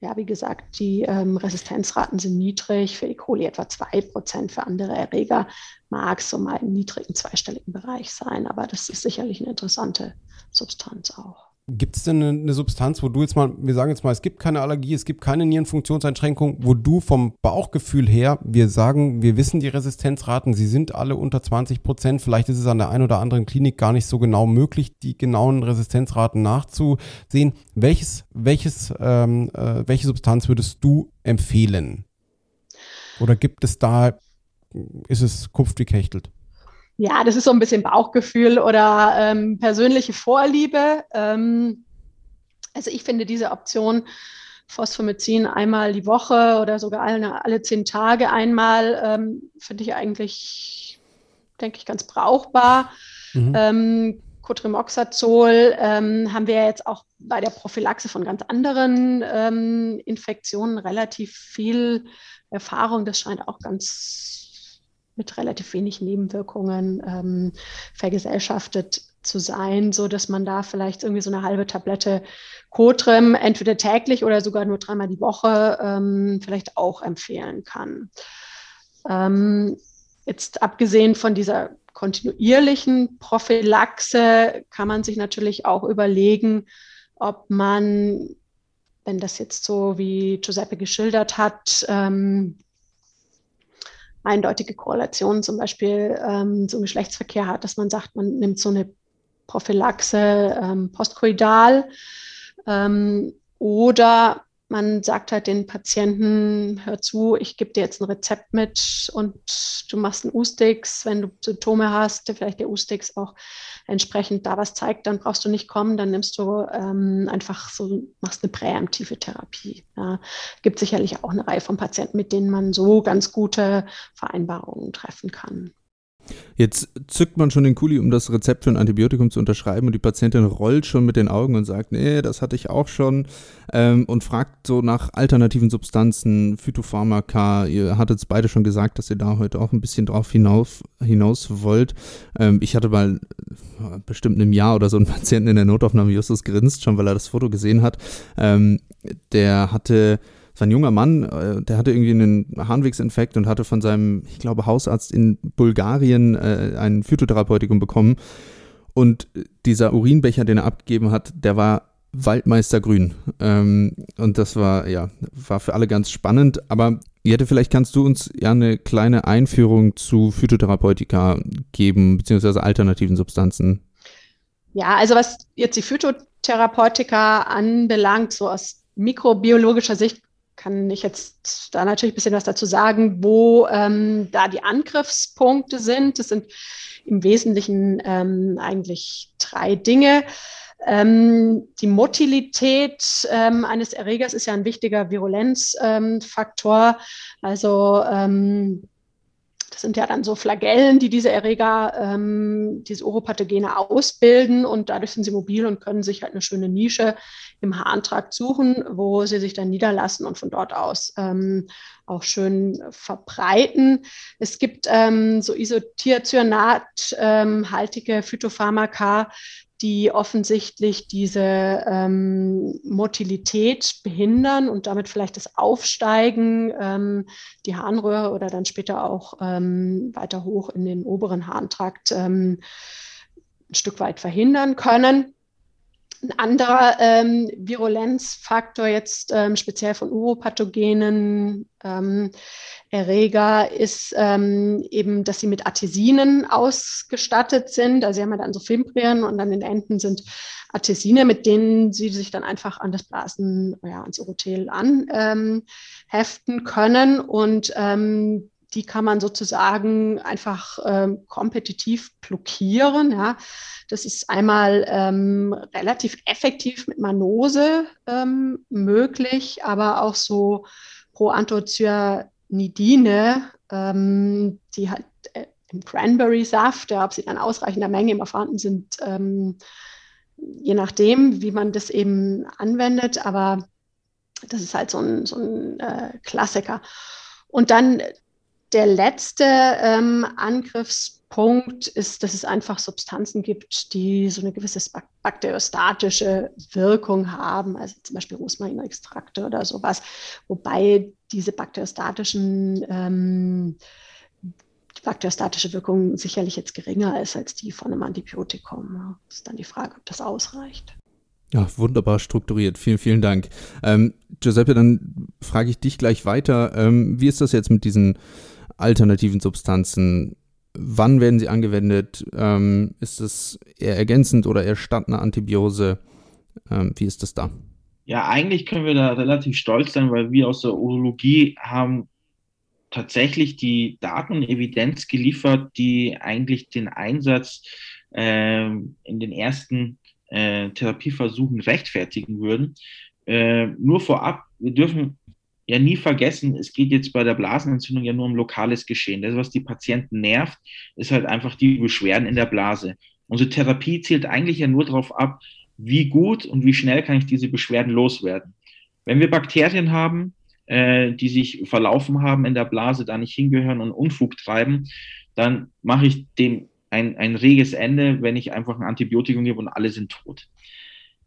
Ja, wie gesagt, die ähm, Resistenzraten sind niedrig, für E. coli etwa 2%, für andere Erreger mag es so mal im niedrigen zweistelligen Bereich sein, aber das ist sicherlich eine interessante Substanz auch. Gibt es denn eine, Substanz, wo du jetzt mal, wir sagen jetzt mal, es gibt keine Allergie, es gibt keine Nierenfunktionseinschränkung, wo du vom Bauchgefühl her, wir sagen, wir wissen die Resistenzraten, sie sind alle unter 20 Prozent, vielleicht ist es an der einen oder anderen Klinik gar nicht so genau möglich, die genauen Resistenzraten nachzusehen. Welches, welches, ähm, äh, welche Substanz würdest du empfehlen? Oder gibt es da, ist es Kupf gekächtelt? Ja, das ist so ein bisschen Bauchgefühl oder ähm, persönliche Vorliebe. Ähm, also ich finde diese Option Phosphomycin einmal die Woche oder sogar alle, alle zehn Tage einmal, ähm, finde ich eigentlich, denke ich, ganz brauchbar. Mhm. Ähm, Cotrimoxazol ähm, haben wir ja jetzt auch bei der Prophylaxe von ganz anderen ähm, Infektionen relativ viel Erfahrung. Das scheint auch ganz mit relativ wenig Nebenwirkungen ähm, vergesellschaftet zu sein, so dass man da vielleicht irgendwie so eine halbe Tablette Cotrem entweder täglich oder sogar nur dreimal die Woche ähm, vielleicht auch empfehlen kann. Ähm, jetzt abgesehen von dieser kontinuierlichen Prophylaxe kann man sich natürlich auch überlegen, ob man, wenn das jetzt so wie Giuseppe geschildert hat, ähm, eindeutige Korrelationen zum Beispiel ähm, zum Geschlechtsverkehr hat, dass man sagt, man nimmt so eine Prophylaxe ähm, postkoidal ähm, oder man sagt halt den Patienten, hör zu, ich gebe dir jetzt ein Rezept mit und du machst einen U-Sticks, wenn du Symptome hast, vielleicht der U-Sticks auch entsprechend da was zeigt, dann brauchst du nicht kommen, dann nimmst du ähm, einfach so, machst eine präemptive Therapie. Ja. Gibt sicherlich auch eine Reihe von Patienten, mit denen man so ganz gute Vereinbarungen treffen kann. Jetzt zückt man schon den Kuli, um das Rezept für ein Antibiotikum zu unterschreiben und die Patientin rollt schon mit den Augen und sagt, nee, das hatte ich auch schon ähm, und fragt so nach alternativen Substanzen, Phytopharmaka. Ihr hattet es beide schon gesagt, dass ihr da heute auch ein bisschen drauf hinaus, hinaus wollt. Ähm, ich hatte mal äh, bestimmt in einem Jahr oder so einen Patienten in der Notaufnahme, Justus grinst schon, weil er das Foto gesehen hat. Ähm, der hatte es war ein junger Mann, äh, der hatte irgendwie einen Harnwegsinfekt und hatte von seinem, ich glaube, Hausarzt in Bulgarien äh, ein Phytotherapeutikum bekommen. Und dieser Urinbecher, den er abgegeben hat, der war Waldmeistergrün. Ähm, und das war, ja, war für alle ganz spannend. Aber Jette, vielleicht kannst du uns ja eine kleine Einführung zu Phytotherapeutika geben, beziehungsweise alternativen Substanzen. Ja, also was jetzt die Phytotherapeutika anbelangt, so aus mikrobiologischer Sicht kann ich jetzt da natürlich ein bisschen was dazu sagen, wo ähm, da die Angriffspunkte sind. Das sind im Wesentlichen ähm, eigentlich drei Dinge. Ähm, die Motilität ähm, eines Erregers ist ja ein wichtiger Virulenzfaktor. also ähm, das sind ja dann so Flagellen, die diese Erreger, ähm, diese Oropathogene ausbilden und dadurch sind sie mobil und können sich halt eine schöne Nische im Harntrakt suchen, wo sie sich dann niederlassen und von dort aus ähm, auch schön verbreiten. Es gibt ähm, so Isothiazyanat-haltige ähm, Phytopharmaka, die offensichtlich diese ähm, Motilität behindern und damit vielleicht das Aufsteigen, ähm, die Harnröhre oder dann später auch ähm, weiter hoch in den oberen Harntrakt ähm, ein Stück weit verhindern können. Ein anderer ähm, Virulenzfaktor jetzt ähm, speziell von Uropathogenen ähm, Erreger ist ähm, eben, dass sie mit Artesinen ausgestattet sind. Also sie haben ja dann so Fimbrien und an den Enden sind Artesine, mit denen sie sich dann einfach an das Blasen, ja, ans Urothel anheften ähm, können. Und ähm, die kann man sozusagen einfach ähm, kompetitiv blockieren. Ja. Das ist einmal ähm, relativ effektiv mit Manose ähm, möglich, aber auch so Proanthocyanidine, ähm, die halt äh, im Cranberry-Saft, ja, ob sie dann ausreichender Menge immer vorhanden sind, ähm, je nachdem, wie man das eben anwendet, aber das ist halt so ein, so ein äh, Klassiker. Und dann der letzte ähm, Angriffspunkt ist, dass es einfach Substanzen gibt, die so eine gewisse bakteriostatische Wirkung haben, also zum Beispiel Rosmarinextrakte oder sowas, wobei diese bakteriostatischen ähm, die bakteriostatische Wirkung sicherlich jetzt geringer ist als die von einem Antibiotikum. Das ist dann die Frage, ob das ausreicht. Ja, wunderbar strukturiert. Vielen, vielen Dank. Ähm, Giuseppe, dann frage ich dich gleich weiter. Ähm, wie ist das jetzt mit diesen alternativen Substanzen? Wann werden sie angewendet? Ähm, ist es eher ergänzend oder eher statt einer Antibiose? Ähm, wie ist das da? Ja, eigentlich können wir da relativ stolz sein, weil wir aus der Urologie haben tatsächlich die Daten und Evidenz geliefert, die eigentlich den Einsatz äh, in den ersten äh, Therapieversuchen rechtfertigen würden. Äh, nur vorab, wir dürfen ja nie vergessen, es geht jetzt bei der Blasenentzündung ja nur um lokales Geschehen. Das, was die Patienten nervt, ist halt einfach die Beschwerden in der Blase. Unsere Therapie zielt eigentlich ja nur darauf ab, wie gut und wie schnell kann ich diese Beschwerden loswerden. Wenn wir Bakterien haben, äh, die sich verlaufen haben in der Blase, da nicht hingehören und Unfug treiben, dann mache ich dem ein, ein reges Ende, wenn ich einfach ein Antibiotikum gebe und alle sind tot.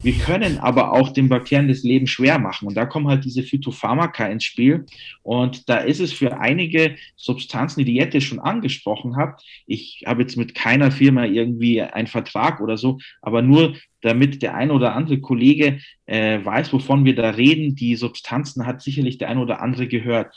Wir können aber auch den Bakterien das Leben schwer machen. Und da kommen halt diese Phytopharmaka ins Spiel. Und da ist es für einige Substanzen, die die Jette schon angesprochen hat, ich habe jetzt mit keiner Firma irgendwie einen Vertrag oder so, aber nur damit der ein oder andere Kollege äh, weiß, wovon wir da reden. Die Substanzen hat sicherlich der ein oder andere gehört.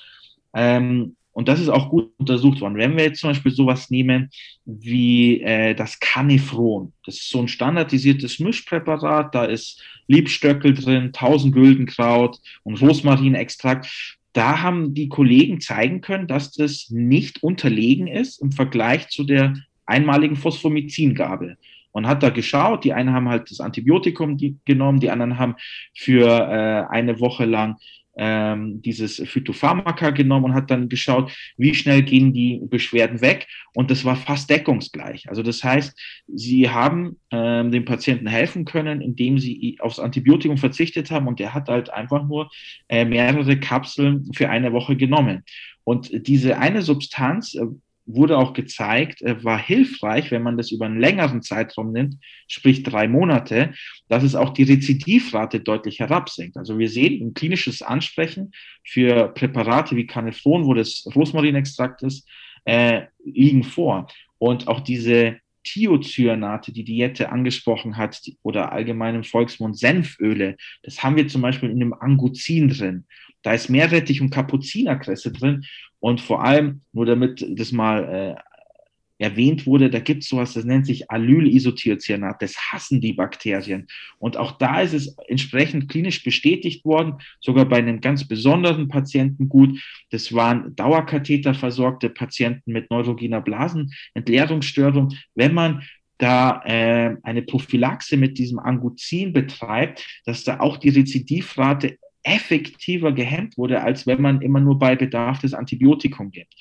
Ähm, und das ist auch gut untersucht worden. Wenn wir jetzt zum Beispiel sowas nehmen wie äh, das Canifron, das ist so ein standardisiertes Mischpräparat, da ist Liebstöckel drin, 1000 Güldenkraut und Rosmarinextrakt. Da haben die Kollegen zeigen können, dass das nicht unterlegen ist im Vergleich zu der einmaligen Phosphomycin-Gabe und hat da geschaut. Die einen haben halt das Antibiotikum genommen, die anderen haben für äh, eine Woche lang ähm, dieses Phytopharmaka genommen und hat dann geschaut, wie schnell gehen die Beschwerden weg. Und das war fast deckungsgleich. Also das heißt, sie haben ähm, dem Patienten helfen können, indem sie aufs Antibiotikum verzichtet haben und der hat halt einfach nur äh, mehrere Kapseln für eine Woche genommen. Und diese eine Substanz, äh, wurde auch gezeigt, äh, war hilfreich, wenn man das über einen längeren Zeitraum nimmt, sprich drei Monate, dass es auch die Rezidivrate deutlich herabsinkt. Also wir sehen ein klinisches Ansprechen für Präparate wie Canefron, wo das Rosmarinextrakt ist, äh, liegen vor. Und auch diese Thiocyanate, die Diette angesprochen hat, oder allgemein im Volksmund Senföle, das haben wir zum Beispiel in dem Anguzin drin. Da ist Meerrettich und Kapuzinerkresse drin und vor allem, nur damit das mal äh, erwähnt wurde, da gibt es sowas, das nennt sich Allylisothiocyanat. Das hassen die Bakterien. Und auch da ist es entsprechend klinisch bestätigt worden, sogar bei einem ganz besonderen Patienten gut. Das waren Dauerkatheterversorgte Patienten mit neurogener Blasenentleerungsstörung. Wenn man da äh, eine Prophylaxe mit diesem Anguzin betreibt, dass da auch die Rezidivrate effektiver gehemmt wurde, als wenn man immer nur bei Bedarf das Antibiotikum gibt.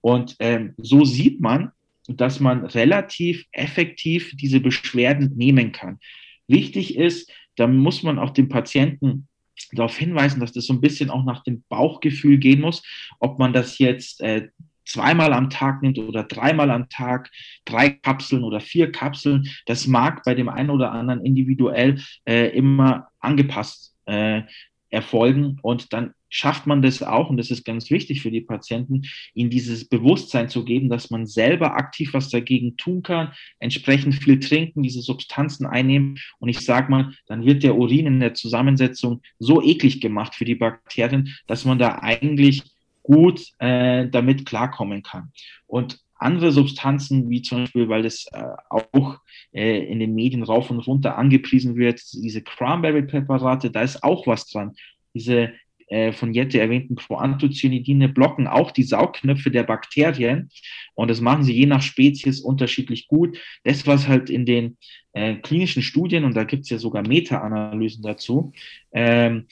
Und ähm, so sieht man, dass man relativ effektiv diese Beschwerden nehmen kann. Wichtig ist, da muss man auch dem Patienten darauf hinweisen, dass das so ein bisschen auch nach dem Bauchgefühl gehen muss, ob man das jetzt äh, zweimal am Tag nimmt oder dreimal am Tag, drei Kapseln oder vier Kapseln. Das mag bei dem einen oder anderen individuell äh, immer angepasst äh, erfolgen und dann schafft man das auch, und das ist ganz wichtig für die Patienten, ihnen dieses Bewusstsein zu geben, dass man selber aktiv was dagegen tun kann, entsprechend viel trinken, diese Substanzen einnehmen. Und ich sage mal, dann wird der Urin in der Zusammensetzung so eklig gemacht für die Bakterien, dass man da eigentlich gut äh, damit klarkommen kann. Und andere Substanzen, wie zum Beispiel, weil das äh, auch äh, in den Medien rauf und runter angepriesen wird, diese Cranberry-Präparate, da ist auch was dran. Diese äh, von Jette erwähnten Proanthocyanidine blocken auch die Saugknöpfe der Bakterien und das machen sie je nach Spezies unterschiedlich gut. Das, was halt in den äh, klinischen Studien, und da gibt es ja sogar Meta-Analysen dazu, ähm,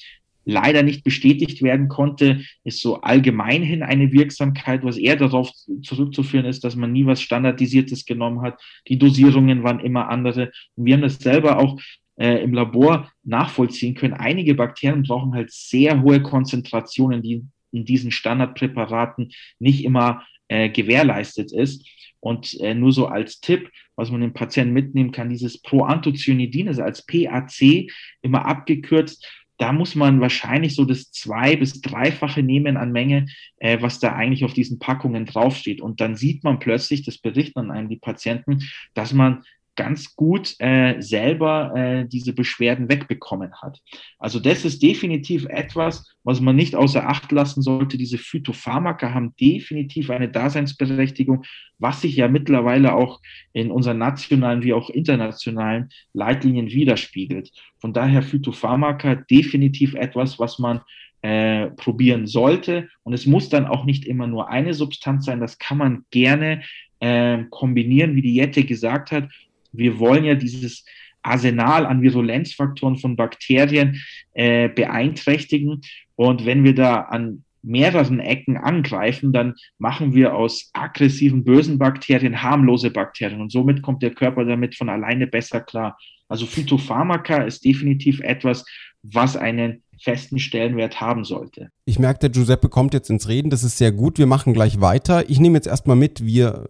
leider nicht bestätigt werden konnte, ist so allgemeinhin eine Wirksamkeit, was eher darauf zurückzuführen ist, dass man nie was Standardisiertes genommen hat. Die Dosierungen waren immer andere. Und wir haben das selber auch äh, im Labor nachvollziehen können. Einige Bakterien brauchen halt sehr hohe Konzentrationen, die in diesen Standardpräparaten nicht immer äh, gewährleistet ist. Und äh, nur so als Tipp, was man den Patienten mitnehmen kann, dieses Proanthocyanidin, also als PAC, immer abgekürzt, da muss man wahrscheinlich so das zwei- bis dreifache nehmen an Menge, äh, was da eigentlich auf diesen Packungen draufsteht. Und dann sieht man plötzlich, das berichten einem die Patienten, dass man ganz gut äh, selber äh, diese Beschwerden wegbekommen hat. Also das ist definitiv etwas, was man nicht außer Acht lassen sollte. Diese Phytopharmaka haben definitiv eine Daseinsberechtigung, was sich ja mittlerweile auch in unseren nationalen wie auch internationalen Leitlinien widerspiegelt. Von daher Phytopharmaka definitiv etwas, was man äh, probieren sollte. Und es muss dann auch nicht immer nur eine Substanz sein. Das kann man gerne äh, kombinieren, wie die Jette gesagt hat wir wollen ja dieses Arsenal an Virulenzfaktoren von Bakterien äh, beeinträchtigen. Und wenn wir da an mehreren Ecken angreifen, dann machen wir aus aggressiven, bösen Bakterien harmlose Bakterien. Und somit kommt der Körper damit von alleine besser klar. Also Phytopharmaka ist definitiv etwas, was einen festen Stellenwert haben sollte. Ich merke, der Giuseppe kommt jetzt ins Reden, das ist sehr gut. Wir machen gleich weiter. Ich nehme jetzt erstmal mit, wir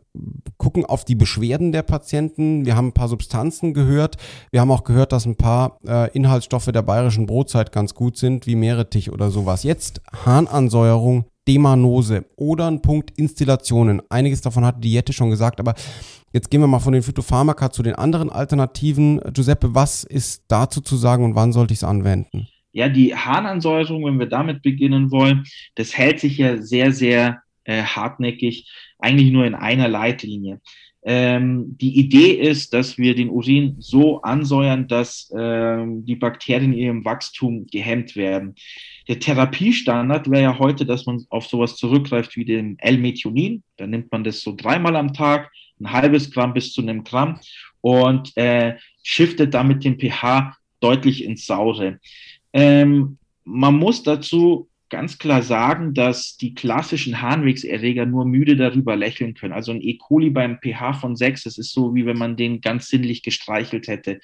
gucken auf die Beschwerden der Patienten. Wir haben ein paar Substanzen gehört. Wir haben auch gehört, dass ein paar äh, Inhaltsstoffe der bayerischen Brotzeit ganz gut sind, wie Meerrettich oder sowas. Jetzt Harnansäuerung, Demanose oder ein Punkt Installationen. Einiges davon hat die Jette schon gesagt, aber jetzt gehen wir mal von den Phytopharmaka zu den anderen Alternativen. Giuseppe, was ist dazu zu sagen und wann sollte ich es anwenden? Ja, die Harnansäuerung, wenn wir damit beginnen wollen, das hält sich ja sehr, sehr äh, hartnäckig, eigentlich nur in einer Leitlinie. Ähm, die Idee ist, dass wir den Urin so ansäuern, dass ähm, die Bakterien in ihrem Wachstum gehemmt werden. Der Therapiestandard wäre ja heute, dass man auf sowas zurückgreift wie dem L-Methionin. Da nimmt man das so dreimal am Tag, ein halbes Gramm bis zu einem Gramm und äh, shiftet damit den pH deutlich ins Saure. Ähm, man muss dazu ganz klar sagen, dass die klassischen Harnwegserreger nur müde darüber lächeln können. Also ein E. coli beim pH von 6, das ist so, wie wenn man den ganz sinnlich gestreichelt hätte.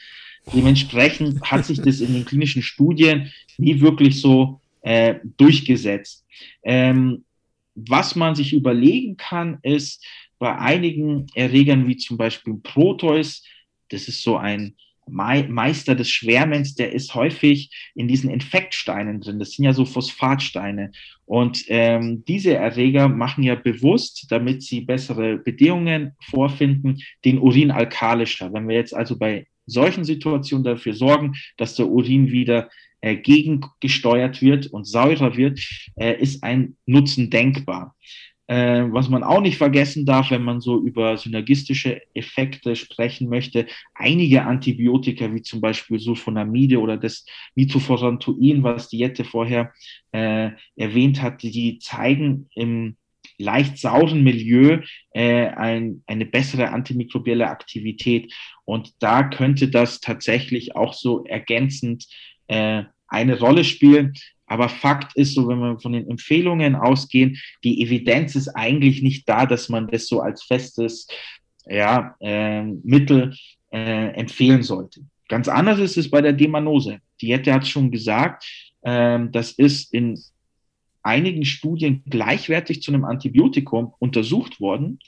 Dementsprechend hat sich das in den klinischen Studien nie wirklich so äh, durchgesetzt. Ähm, was man sich überlegen kann, ist bei einigen Erregern wie zum Beispiel Proteus, das ist so ein Meister des Schwärmens, der ist häufig in diesen Infektsteinen drin. Das sind ja so Phosphatsteine. Und ähm, diese Erreger machen ja bewusst, damit sie bessere Bedingungen vorfinden, den Urin alkalischer. Wenn wir jetzt also bei solchen Situationen dafür sorgen, dass der Urin wieder äh, gegengesteuert wird und saurer wird, äh, ist ein Nutzen denkbar. Äh, was man auch nicht vergessen darf, wenn man so über synergistische Effekte sprechen möchte, einige Antibiotika, wie zum Beispiel Sulfonamide oder das Mitoforantoin, was die Jette vorher äh, erwähnt hat, die zeigen im leicht sauren Milieu äh, ein, eine bessere antimikrobielle Aktivität. Und da könnte das tatsächlich auch so ergänzend äh, eine Rolle spielen. Aber Fakt ist so, wenn wir von den Empfehlungen ausgehen, die Evidenz ist eigentlich nicht da, dass man das so als festes ja, äh, Mittel äh, empfehlen sollte. Ganz anders ist es bei der Demanose. Die Jette hat schon gesagt, äh, das ist in einigen Studien gleichwertig zu einem Antibiotikum untersucht worden.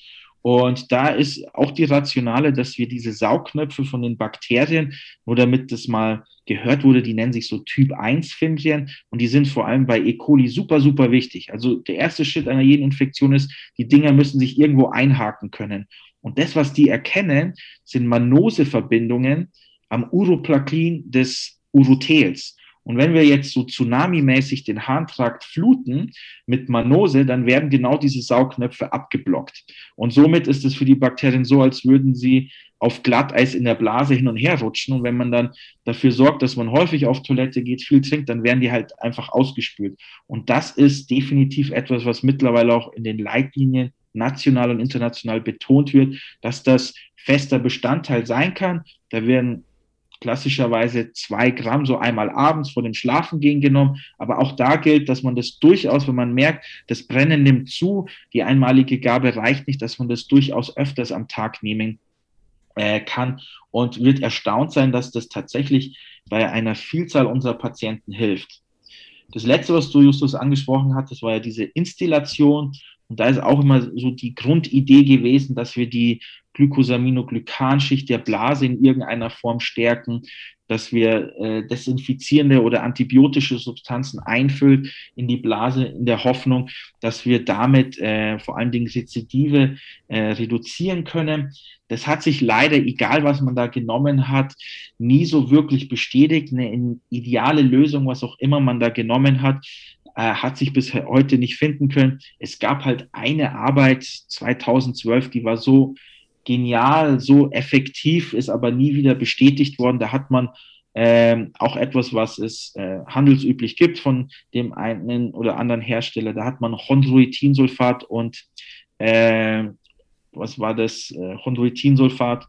Und da ist auch die Rationale, dass wir diese Saugknöpfe von den Bakterien, nur damit das mal gehört wurde, die nennen sich so Typ 1 Fimbrien und die sind vor allem bei E. coli super, super wichtig. Also der erste Schritt einer jeden Infektion ist, die Dinger müssen sich irgendwo einhaken können. Und das, was die erkennen, sind Manoseverbindungen am Uroplakin des Urothels. Und wenn wir jetzt so tsunami-mäßig den Harntrakt fluten mit Manose, dann werden genau diese Saugnöpfe abgeblockt. Und somit ist es für die Bakterien so, als würden sie auf Glatteis in der Blase hin und her rutschen. Und wenn man dann dafür sorgt, dass man häufig auf Toilette geht, viel trinkt, dann werden die halt einfach ausgespült. Und das ist definitiv etwas, was mittlerweile auch in den Leitlinien national und international betont wird, dass das fester Bestandteil sein kann. Da werden klassischerweise zwei Gramm so einmal abends vor dem Schlafengehen genommen. Aber auch da gilt, dass man das durchaus, wenn man merkt, das Brennen nimmt zu, die einmalige Gabe reicht nicht, dass man das durchaus öfters am Tag nehmen äh, kann und wird erstaunt sein, dass das tatsächlich bei einer Vielzahl unserer Patienten hilft. Das letzte, was du Justus angesprochen das war ja diese Installation. Und da ist auch immer so die Grundidee gewesen, dass wir die Glycosaminoglykanschicht der Blase in irgendeiner Form stärken, dass wir äh, desinfizierende oder antibiotische Substanzen einfüllt in die Blase in der Hoffnung, dass wir damit äh, vor allen Dingen Rezidive äh, reduzieren können. Das hat sich leider, egal was man da genommen hat, nie so wirklich bestätigt. Eine ideale Lösung, was auch immer man da genommen hat, äh, hat sich bis heute nicht finden können. Es gab halt eine Arbeit 2012, die war so genial, so effektiv, ist aber nie wieder bestätigt worden. Da hat man ähm, auch etwas, was es äh, handelsüblich gibt von dem einen oder anderen Hersteller. Da hat man Chondroitinsulfat und äh, was war das? Äh, Chondroitinsulfat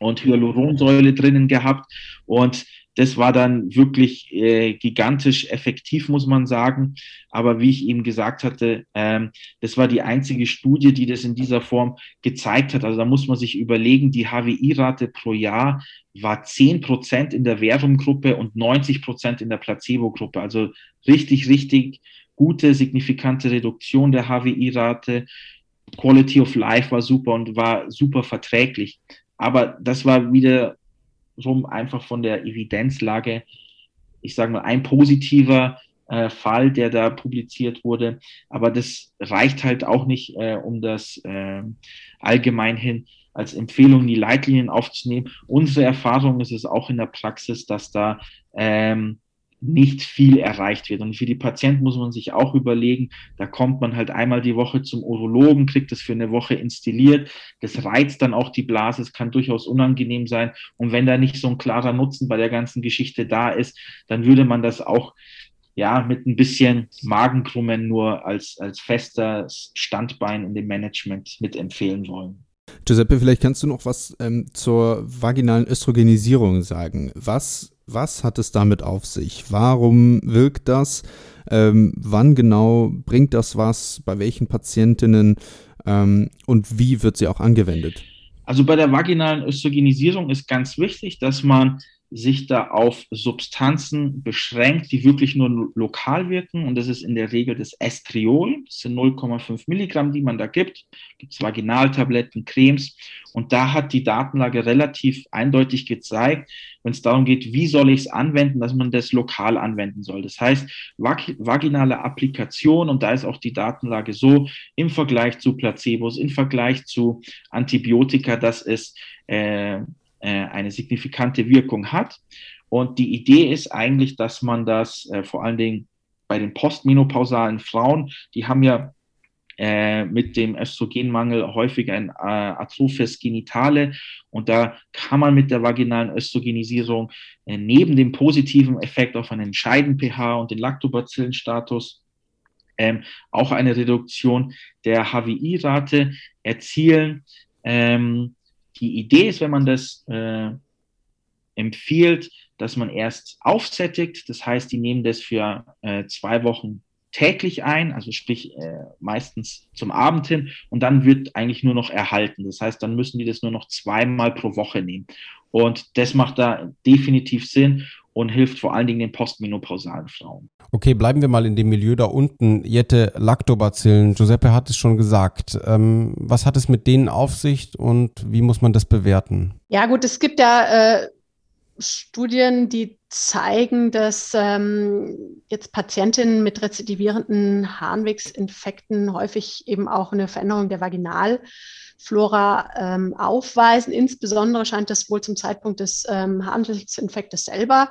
und Hyaluronsäule drinnen gehabt. Und das war dann wirklich äh, gigantisch effektiv, muss man sagen. Aber wie ich eben gesagt hatte, ähm, das war die einzige Studie, die das in dieser Form gezeigt hat. Also da muss man sich überlegen, die HWI-Rate pro Jahr war 10 Prozent in der Verum-Gruppe und 90 Prozent in der Placebo-Gruppe. Also richtig, richtig gute, signifikante Reduktion der HWI-Rate. Quality of Life war super und war super verträglich. Aber das war wieder rum einfach von der Evidenzlage, ich sage mal, ein positiver äh, Fall, der da publiziert wurde. Aber das reicht halt auch nicht, äh, um das äh, allgemein hin als Empfehlung in die Leitlinien aufzunehmen. Unsere Erfahrung ist es auch in der Praxis, dass da ähm, nicht viel erreicht wird. Und für die Patienten muss man sich auch überlegen, da kommt man halt einmal die Woche zum Urologen, kriegt das für eine Woche installiert. Das reizt dann auch die Blase, es kann durchaus unangenehm sein. Und wenn da nicht so ein klarer Nutzen bei der ganzen Geschichte da ist, dann würde man das auch ja, mit ein bisschen Magenkrummen nur als, als fester Standbein in dem Management mitempfehlen wollen. Giuseppe, vielleicht kannst du noch was ähm, zur vaginalen Östrogenisierung sagen. Was was hat es damit auf sich? Warum wirkt das? Ähm, wann genau bringt das was? Bei welchen Patientinnen? Ähm, und wie wird sie auch angewendet? Also bei der vaginalen Östrogenisierung ist ganz wichtig, dass man sich da auf Substanzen beschränkt, die wirklich nur lokal wirken. Und das ist in der Regel das Estriol. Das sind 0,5 Milligramm, die man da gibt. Gibt es Vaginaltabletten, Cremes. Und da hat die Datenlage relativ eindeutig gezeigt, wenn es darum geht, wie soll ich es anwenden, dass man das lokal anwenden soll. Das heißt, vag vaginale Applikation, und da ist auch die Datenlage so, im Vergleich zu Placebos, im Vergleich zu Antibiotika, dass es äh, eine signifikante Wirkung hat. Und die Idee ist eigentlich, dass man das äh, vor allen Dingen bei den postmenopausalen Frauen, die haben ja äh, mit dem Östrogenmangel häufig ein äh, Atrophes genitale und da kann man mit der vaginalen Östrogenisierung äh, neben dem positiven Effekt auf einen Scheiden-pH und den Lactobacillenstatus ähm, auch eine Reduktion der HWI-Rate erzielen. Ähm, die Idee ist, wenn man das äh, empfiehlt, dass man erst aufsättigt. Das heißt, die nehmen das für äh, zwei Wochen täglich ein, also sprich äh, meistens zum Abend hin und dann wird eigentlich nur noch erhalten. Das heißt, dann müssen die das nur noch zweimal pro Woche nehmen. Und das macht da definitiv Sinn und hilft vor allen Dingen den postmenopausalen Frauen. Okay, bleiben wir mal in dem Milieu da unten. Jette, Lactobacillen, Giuseppe hat es schon gesagt. Ähm, was hat es mit denen auf sich und wie muss man das bewerten? Ja gut, es gibt ja äh, Studien, die zeigen, dass ähm, jetzt Patientinnen mit rezidivierenden Harnwegsinfekten häufig eben auch eine Veränderung der Vaginalflora ähm, aufweisen. Insbesondere scheint das wohl zum Zeitpunkt des ähm, Harnwegsinfektes selber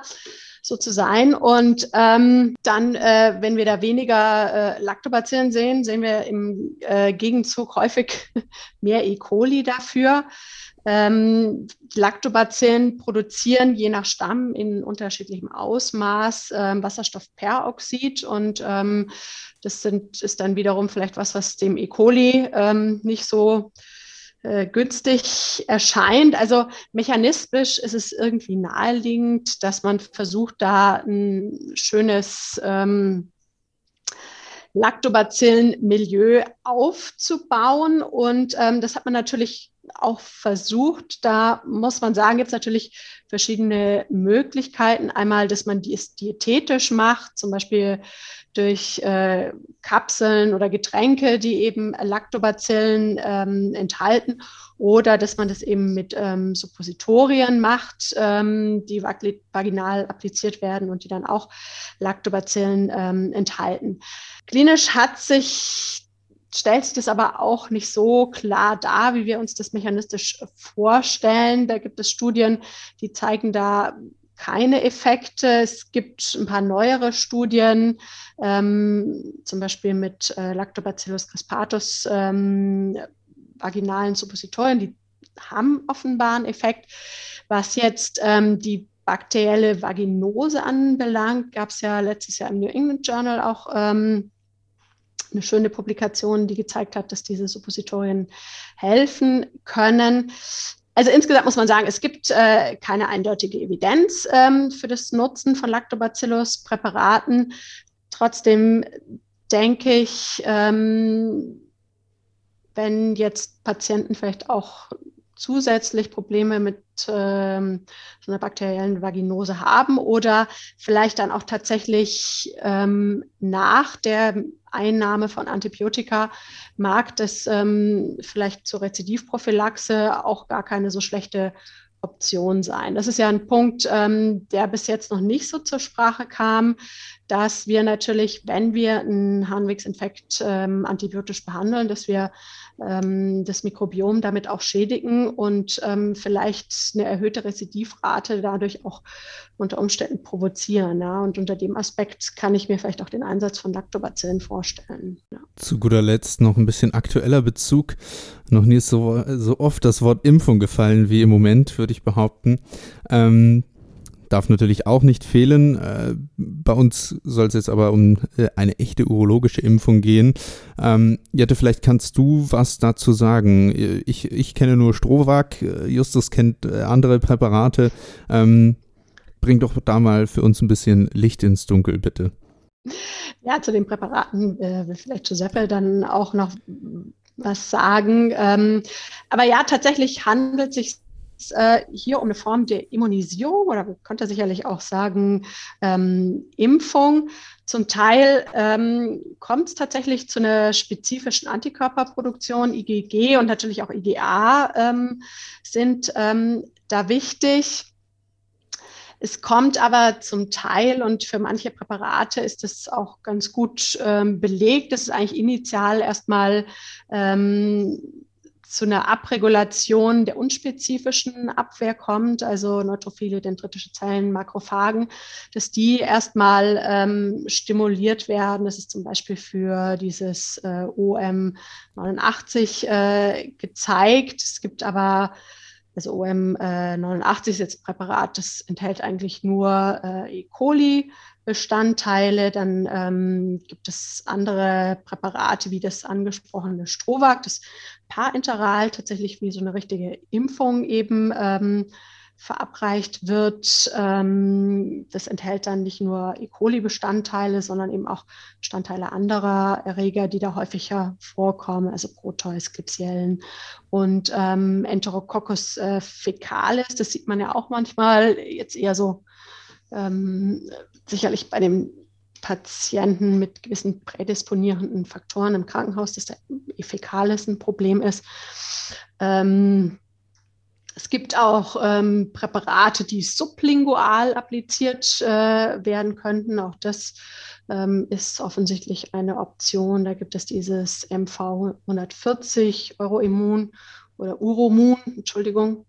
so zu sein. Und ähm, dann, äh, wenn wir da weniger äh, Lactobacillen sehen, sehen wir im äh, Gegenzug häufig mehr E. coli dafür. Ähm, Lactobacillen produzieren je nach Stamm in unterschiedlichem Ausmaß ähm, Wasserstoffperoxid und ähm, das sind, ist dann wiederum vielleicht was, was dem E. coli ähm, nicht so äh, günstig erscheint. Also mechanistisch ist es irgendwie naheliegend, dass man versucht, da ein schönes ähm, Lactobacillen-Milieu aufzubauen. Und ähm, das hat man natürlich auch versucht. Da muss man sagen, gibt es natürlich verschiedene Möglichkeiten. Einmal, dass man dies diätetisch macht, zum Beispiel durch äh, Kapseln oder Getränke, die eben Lactobacillen ähm, enthalten, oder dass man das eben mit ähm, Suppositorien macht, ähm, die vaginal appliziert werden und die dann auch Lactobacillen ähm, enthalten. Klinisch hat sich stellt sich das aber auch nicht so klar dar, wie wir uns das mechanistisch vorstellen. Da gibt es Studien, die zeigen da keine Effekte. Es gibt ein paar neuere Studien, ähm, zum Beispiel mit äh, Lactobacillus crispatus ähm, vaginalen Suppositorien, die haben offenbar einen Effekt. Was jetzt ähm, die bakterielle Vaginose anbelangt, gab es ja letztes Jahr im New England Journal auch ähm, eine schöne Publikation, die gezeigt hat, dass diese Suppositorien helfen können. Also insgesamt muss man sagen, es gibt äh, keine eindeutige Evidenz ähm, für das Nutzen von Lactobacillus-Präparaten. Trotzdem denke ich, ähm, wenn jetzt Patienten vielleicht auch zusätzlich Probleme mit ähm, so einer bakteriellen Vaginose haben oder vielleicht dann auch tatsächlich ähm, nach der Einnahme von Antibiotika mag das ähm, vielleicht zur Rezidivprophylaxe auch gar keine so schlechte Option sein. Das ist ja ein Punkt, ähm, der bis jetzt noch nicht so zur Sprache kam, dass wir natürlich, wenn wir einen Harnwegsinfekt ähm, antibiotisch behandeln, dass wir ähm, das Mikrobiom damit auch schädigen und ähm, vielleicht eine erhöhte Rezidivrate dadurch auch unter Umständen provozieren. Ja? Und unter dem Aspekt kann ich mir vielleicht auch den Einsatz von Lactobacillen vorstellen. Ja. Zu guter Letzt noch ein bisschen aktueller Bezug. Noch nie so, so oft das Wort Impfung gefallen wie im Moment, würde ich behaupten. Ähm, darf natürlich auch nicht fehlen. Äh, bei uns soll es jetzt aber um äh, eine echte urologische Impfung gehen. Ähm, Jette, vielleicht kannst du was dazu sagen. Ich, ich kenne nur Strohwag, Justus kennt äh, andere Präparate. Ähm, bring doch da mal für uns ein bisschen Licht ins Dunkel, bitte. Ja, zu den Präparaten äh, will vielleicht Giuseppe dann auch noch was sagen. Ähm, aber ja, tatsächlich handelt es sich äh, hier um eine Form der Immunisierung oder man könnte sicherlich auch sagen ähm, Impfung. Zum Teil ähm, kommt es tatsächlich zu einer spezifischen Antikörperproduktion, IgG und natürlich auch IgA ähm, sind ähm, da wichtig. Es kommt aber zum Teil und für manche Präparate ist es auch ganz gut ähm, belegt, dass es eigentlich initial erstmal ähm, zu einer Abregulation der unspezifischen Abwehr kommt, also Neutrophile, dendritische Zellen, Makrophagen, dass die erstmal ähm, stimuliert werden. Das ist zum Beispiel für dieses äh, OM89 äh, gezeigt. Es gibt aber also OM89 ist jetzt ein Präparat, das enthält eigentlich nur äh, E. coli. Bestandteile. Dann ähm, gibt es andere Präparate wie das angesprochene Strohwag, das Parinteral tatsächlich wie so eine richtige Impfung eben ähm, verabreicht wird. Ähm, das enthält dann nicht nur E. coli-Bestandteile, sondern eben auch Bestandteile anderer Erreger, die da häufiger vorkommen, also Proteus, Klebsiellen und ähm, Enterococcus äh, fecalis. Das sieht man ja auch manchmal jetzt eher so ähm, sicherlich bei dem Patienten mit gewissen prädisponierenden Faktoren im Krankenhaus, dass E. fecalis ein Problem ist. Ähm, es gibt auch ähm, Präparate, die sublingual appliziert äh, werden könnten. Auch das ähm, ist offensichtlich eine Option. Da gibt es dieses MV 140 Euroimmun oder Uromun, Entschuldigung.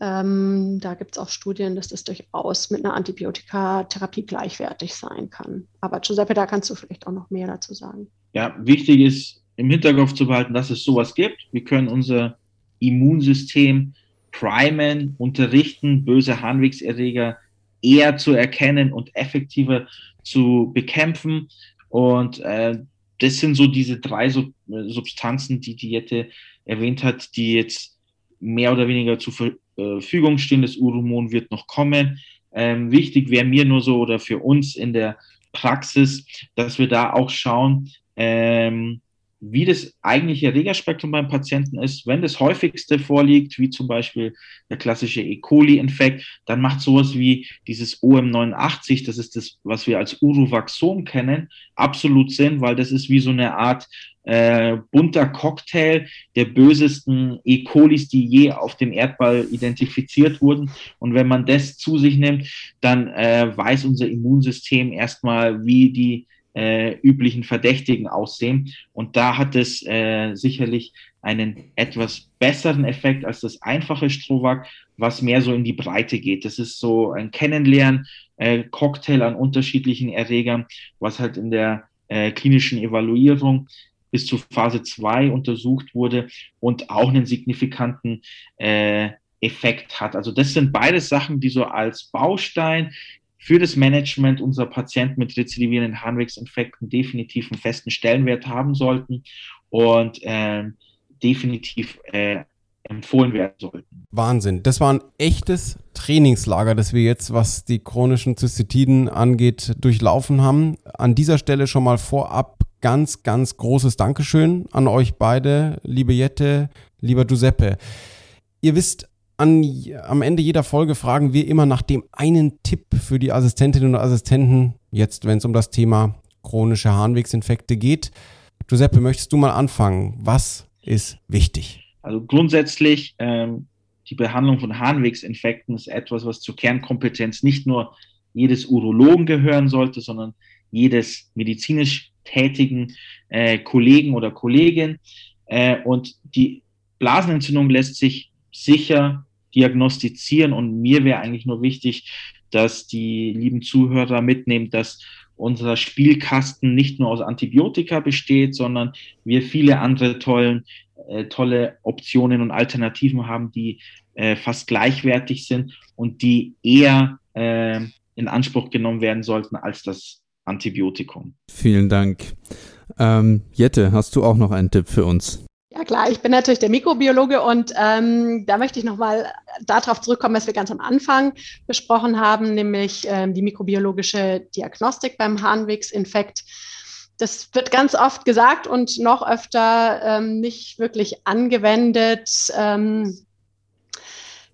Ähm, da gibt es auch Studien, dass das durchaus mit einer Antibiotikatherapie gleichwertig sein kann. Aber Giuseppe, da kannst du vielleicht auch noch mehr dazu sagen. Ja, wichtig ist im Hinterkopf zu behalten, dass es sowas gibt. Wir können unser Immunsystem primen, unterrichten, böse Harnwegserreger eher zu erkennen und effektiver zu bekämpfen. Und äh, das sind so diese drei Sub Substanzen, die Diette erwähnt hat, die jetzt mehr oder weniger zur Verfügung stehen. Das Uromon wird noch kommen. Ähm, wichtig wäre mir nur so oder für uns in der Praxis, dass wir da auch schauen, ähm, wie das eigentliche Erregerspektrum beim Patienten ist. Wenn das häufigste vorliegt, wie zum Beispiel der klassische E. coli-Infekt, dann macht sowas wie dieses OM89, das ist das, was wir als Urovaxom kennen, absolut Sinn, weil das ist wie so eine Art äh, bunter Cocktail der bösesten E. colis, die je auf dem Erdball identifiziert wurden. Und wenn man das zu sich nimmt, dann äh, weiß unser Immunsystem erstmal, wie die äh, üblichen Verdächtigen aussehen. Und da hat es äh, sicherlich einen etwas besseren Effekt als das einfache Strohwag, was mehr so in die Breite geht. Das ist so ein Kennenlernen, äh, Cocktail an unterschiedlichen Erregern, was halt in der äh, klinischen Evaluierung bis zu Phase 2 untersucht wurde und auch einen signifikanten äh, Effekt hat. Also das sind beide Sachen, die so als Baustein für das Management unserer Patienten mit rezidivierenden Harnwegsinfekten definitiv einen festen Stellenwert haben sollten und äh, definitiv äh, empfohlen werden sollten. Wahnsinn. Das war ein echtes Trainingslager, das wir jetzt, was die chronischen Zystitiden angeht, durchlaufen haben. An dieser Stelle schon mal vorab ganz, ganz großes Dankeschön an euch beide, liebe Jette, lieber Giuseppe. Ihr wisst, an, am Ende jeder Folge fragen wir immer nach dem einen Tipp für die Assistentinnen und Assistenten, jetzt wenn es um das Thema chronische Harnwegsinfekte geht. Giuseppe, möchtest du mal anfangen? Was ist wichtig? Also grundsätzlich, ähm, die Behandlung von Harnwegsinfekten ist etwas, was zur Kernkompetenz nicht nur jedes Urologen gehören sollte, sondern jedes medizinisch tätigen äh, Kollegen oder Kollegin. Äh, und die Blasenentzündung lässt sich sicher diagnostizieren. Und mir wäre eigentlich nur wichtig, dass die lieben Zuhörer mitnehmen, dass unser Spielkasten nicht nur aus Antibiotika besteht, sondern wir viele andere tollen, äh, tolle Optionen und Alternativen haben, die äh, fast gleichwertig sind und die eher äh, in Anspruch genommen werden sollten als das Antibiotikum. Vielen Dank. Ähm, Jette, hast du auch noch einen Tipp für uns? Ja klar, ich bin natürlich der Mikrobiologe und ähm, da möchte ich nochmal darauf zurückkommen, was wir ganz am Anfang besprochen haben, nämlich ähm, die mikrobiologische Diagnostik beim Harnwegsinfekt. Das wird ganz oft gesagt und noch öfter ähm, nicht wirklich angewendet. Ähm,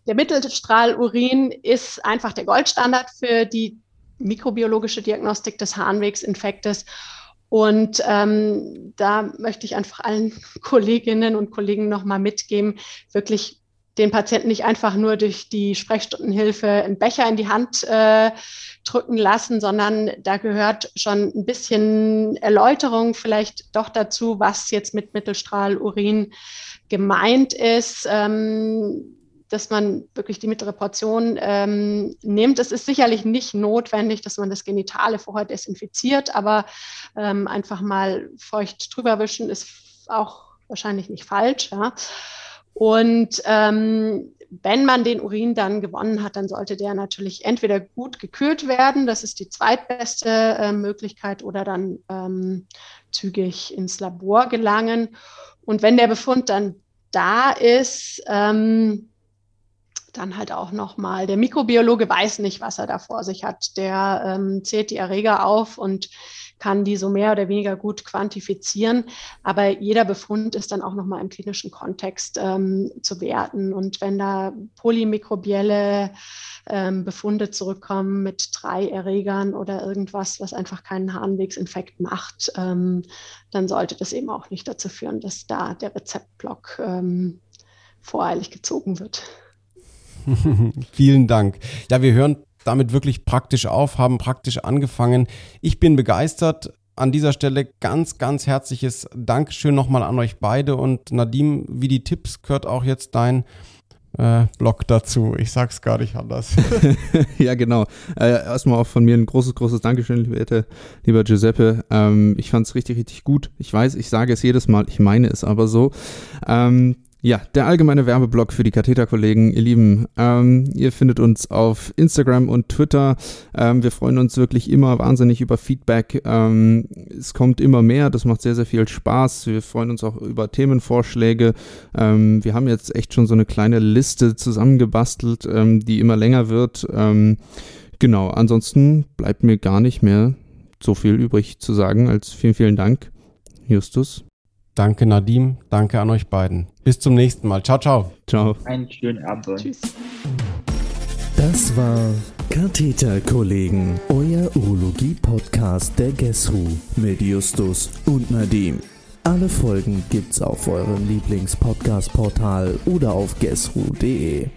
der Mittelstrahlurin ist einfach der Goldstandard für die mikrobiologische Diagnostik des Harnwegsinfektes. Und ähm, da möchte ich einfach allen Kolleginnen und Kollegen nochmal mitgeben, wirklich den Patienten nicht einfach nur durch die Sprechstundenhilfe einen Becher in die Hand äh, drücken lassen, sondern da gehört schon ein bisschen Erläuterung vielleicht doch dazu, was jetzt mit Mittelstrahlurin gemeint ist. Ähm, dass man wirklich die mittlere Portion ähm, nimmt. Es ist sicherlich nicht notwendig, dass man das Genitale vorher desinfiziert, aber ähm, einfach mal feucht drüber wischen ist auch wahrscheinlich nicht falsch. Ja. Und ähm, wenn man den Urin dann gewonnen hat, dann sollte der natürlich entweder gut gekühlt werden, das ist die zweitbeste äh, Möglichkeit, oder dann ähm, zügig ins Labor gelangen. Und wenn der Befund dann da ist, ähm, dann halt auch nochmal, der Mikrobiologe weiß nicht, was er da vor sich hat. Der ähm, zählt die Erreger auf und kann die so mehr oder weniger gut quantifizieren. Aber jeder Befund ist dann auch nochmal im klinischen Kontext ähm, zu werten. Und wenn da polymikrobielle ähm, Befunde zurückkommen mit drei Erregern oder irgendwas, was einfach keinen Harnwegsinfekt macht, ähm, dann sollte das eben auch nicht dazu führen, dass da der Rezeptblock ähm, voreilig gezogen wird. Vielen Dank. Ja, wir hören damit wirklich praktisch auf, haben praktisch angefangen. Ich bin begeistert. An dieser Stelle ganz, ganz herzliches Dankeschön nochmal an euch beide und Nadim, wie die Tipps gehört auch jetzt dein äh, Blog dazu. Ich sag's gar nicht anders. ja, genau. Äh, erstmal auch von mir ein großes, großes Dankeschön, lieber, lieber Giuseppe. Ähm, ich fand's richtig, richtig gut. Ich weiß, ich sage es jedes Mal, ich meine es aber so. Ähm, ja, der allgemeine Werbeblock für die Katheterkollegen, ihr Lieben. Ähm, ihr findet uns auf Instagram und Twitter. Ähm, wir freuen uns wirklich immer wahnsinnig über Feedback. Ähm, es kommt immer mehr, das macht sehr, sehr viel Spaß. Wir freuen uns auch über Themenvorschläge. Ähm, wir haben jetzt echt schon so eine kleine Liste zusammengebastelt, ähm, die immer länger wird. Ähm, genau, ansonsten bleibt mir gar nicht mehr so viel übrig zu sagen als vielen, vielen Dank, Justus. Danke Nadim, danke an euch beiden. Bis zum nächsten Mal. Ciao, ciao. Ciao. Einen schönen Abend. Tschüss. Das war Katheterkollegen, euer Urologie-Podcast der GESRU mit Justus und Nadim. Alle Folgen gibt's auf eurem Lieblings-Podcast-Portal oder auf gesru.de.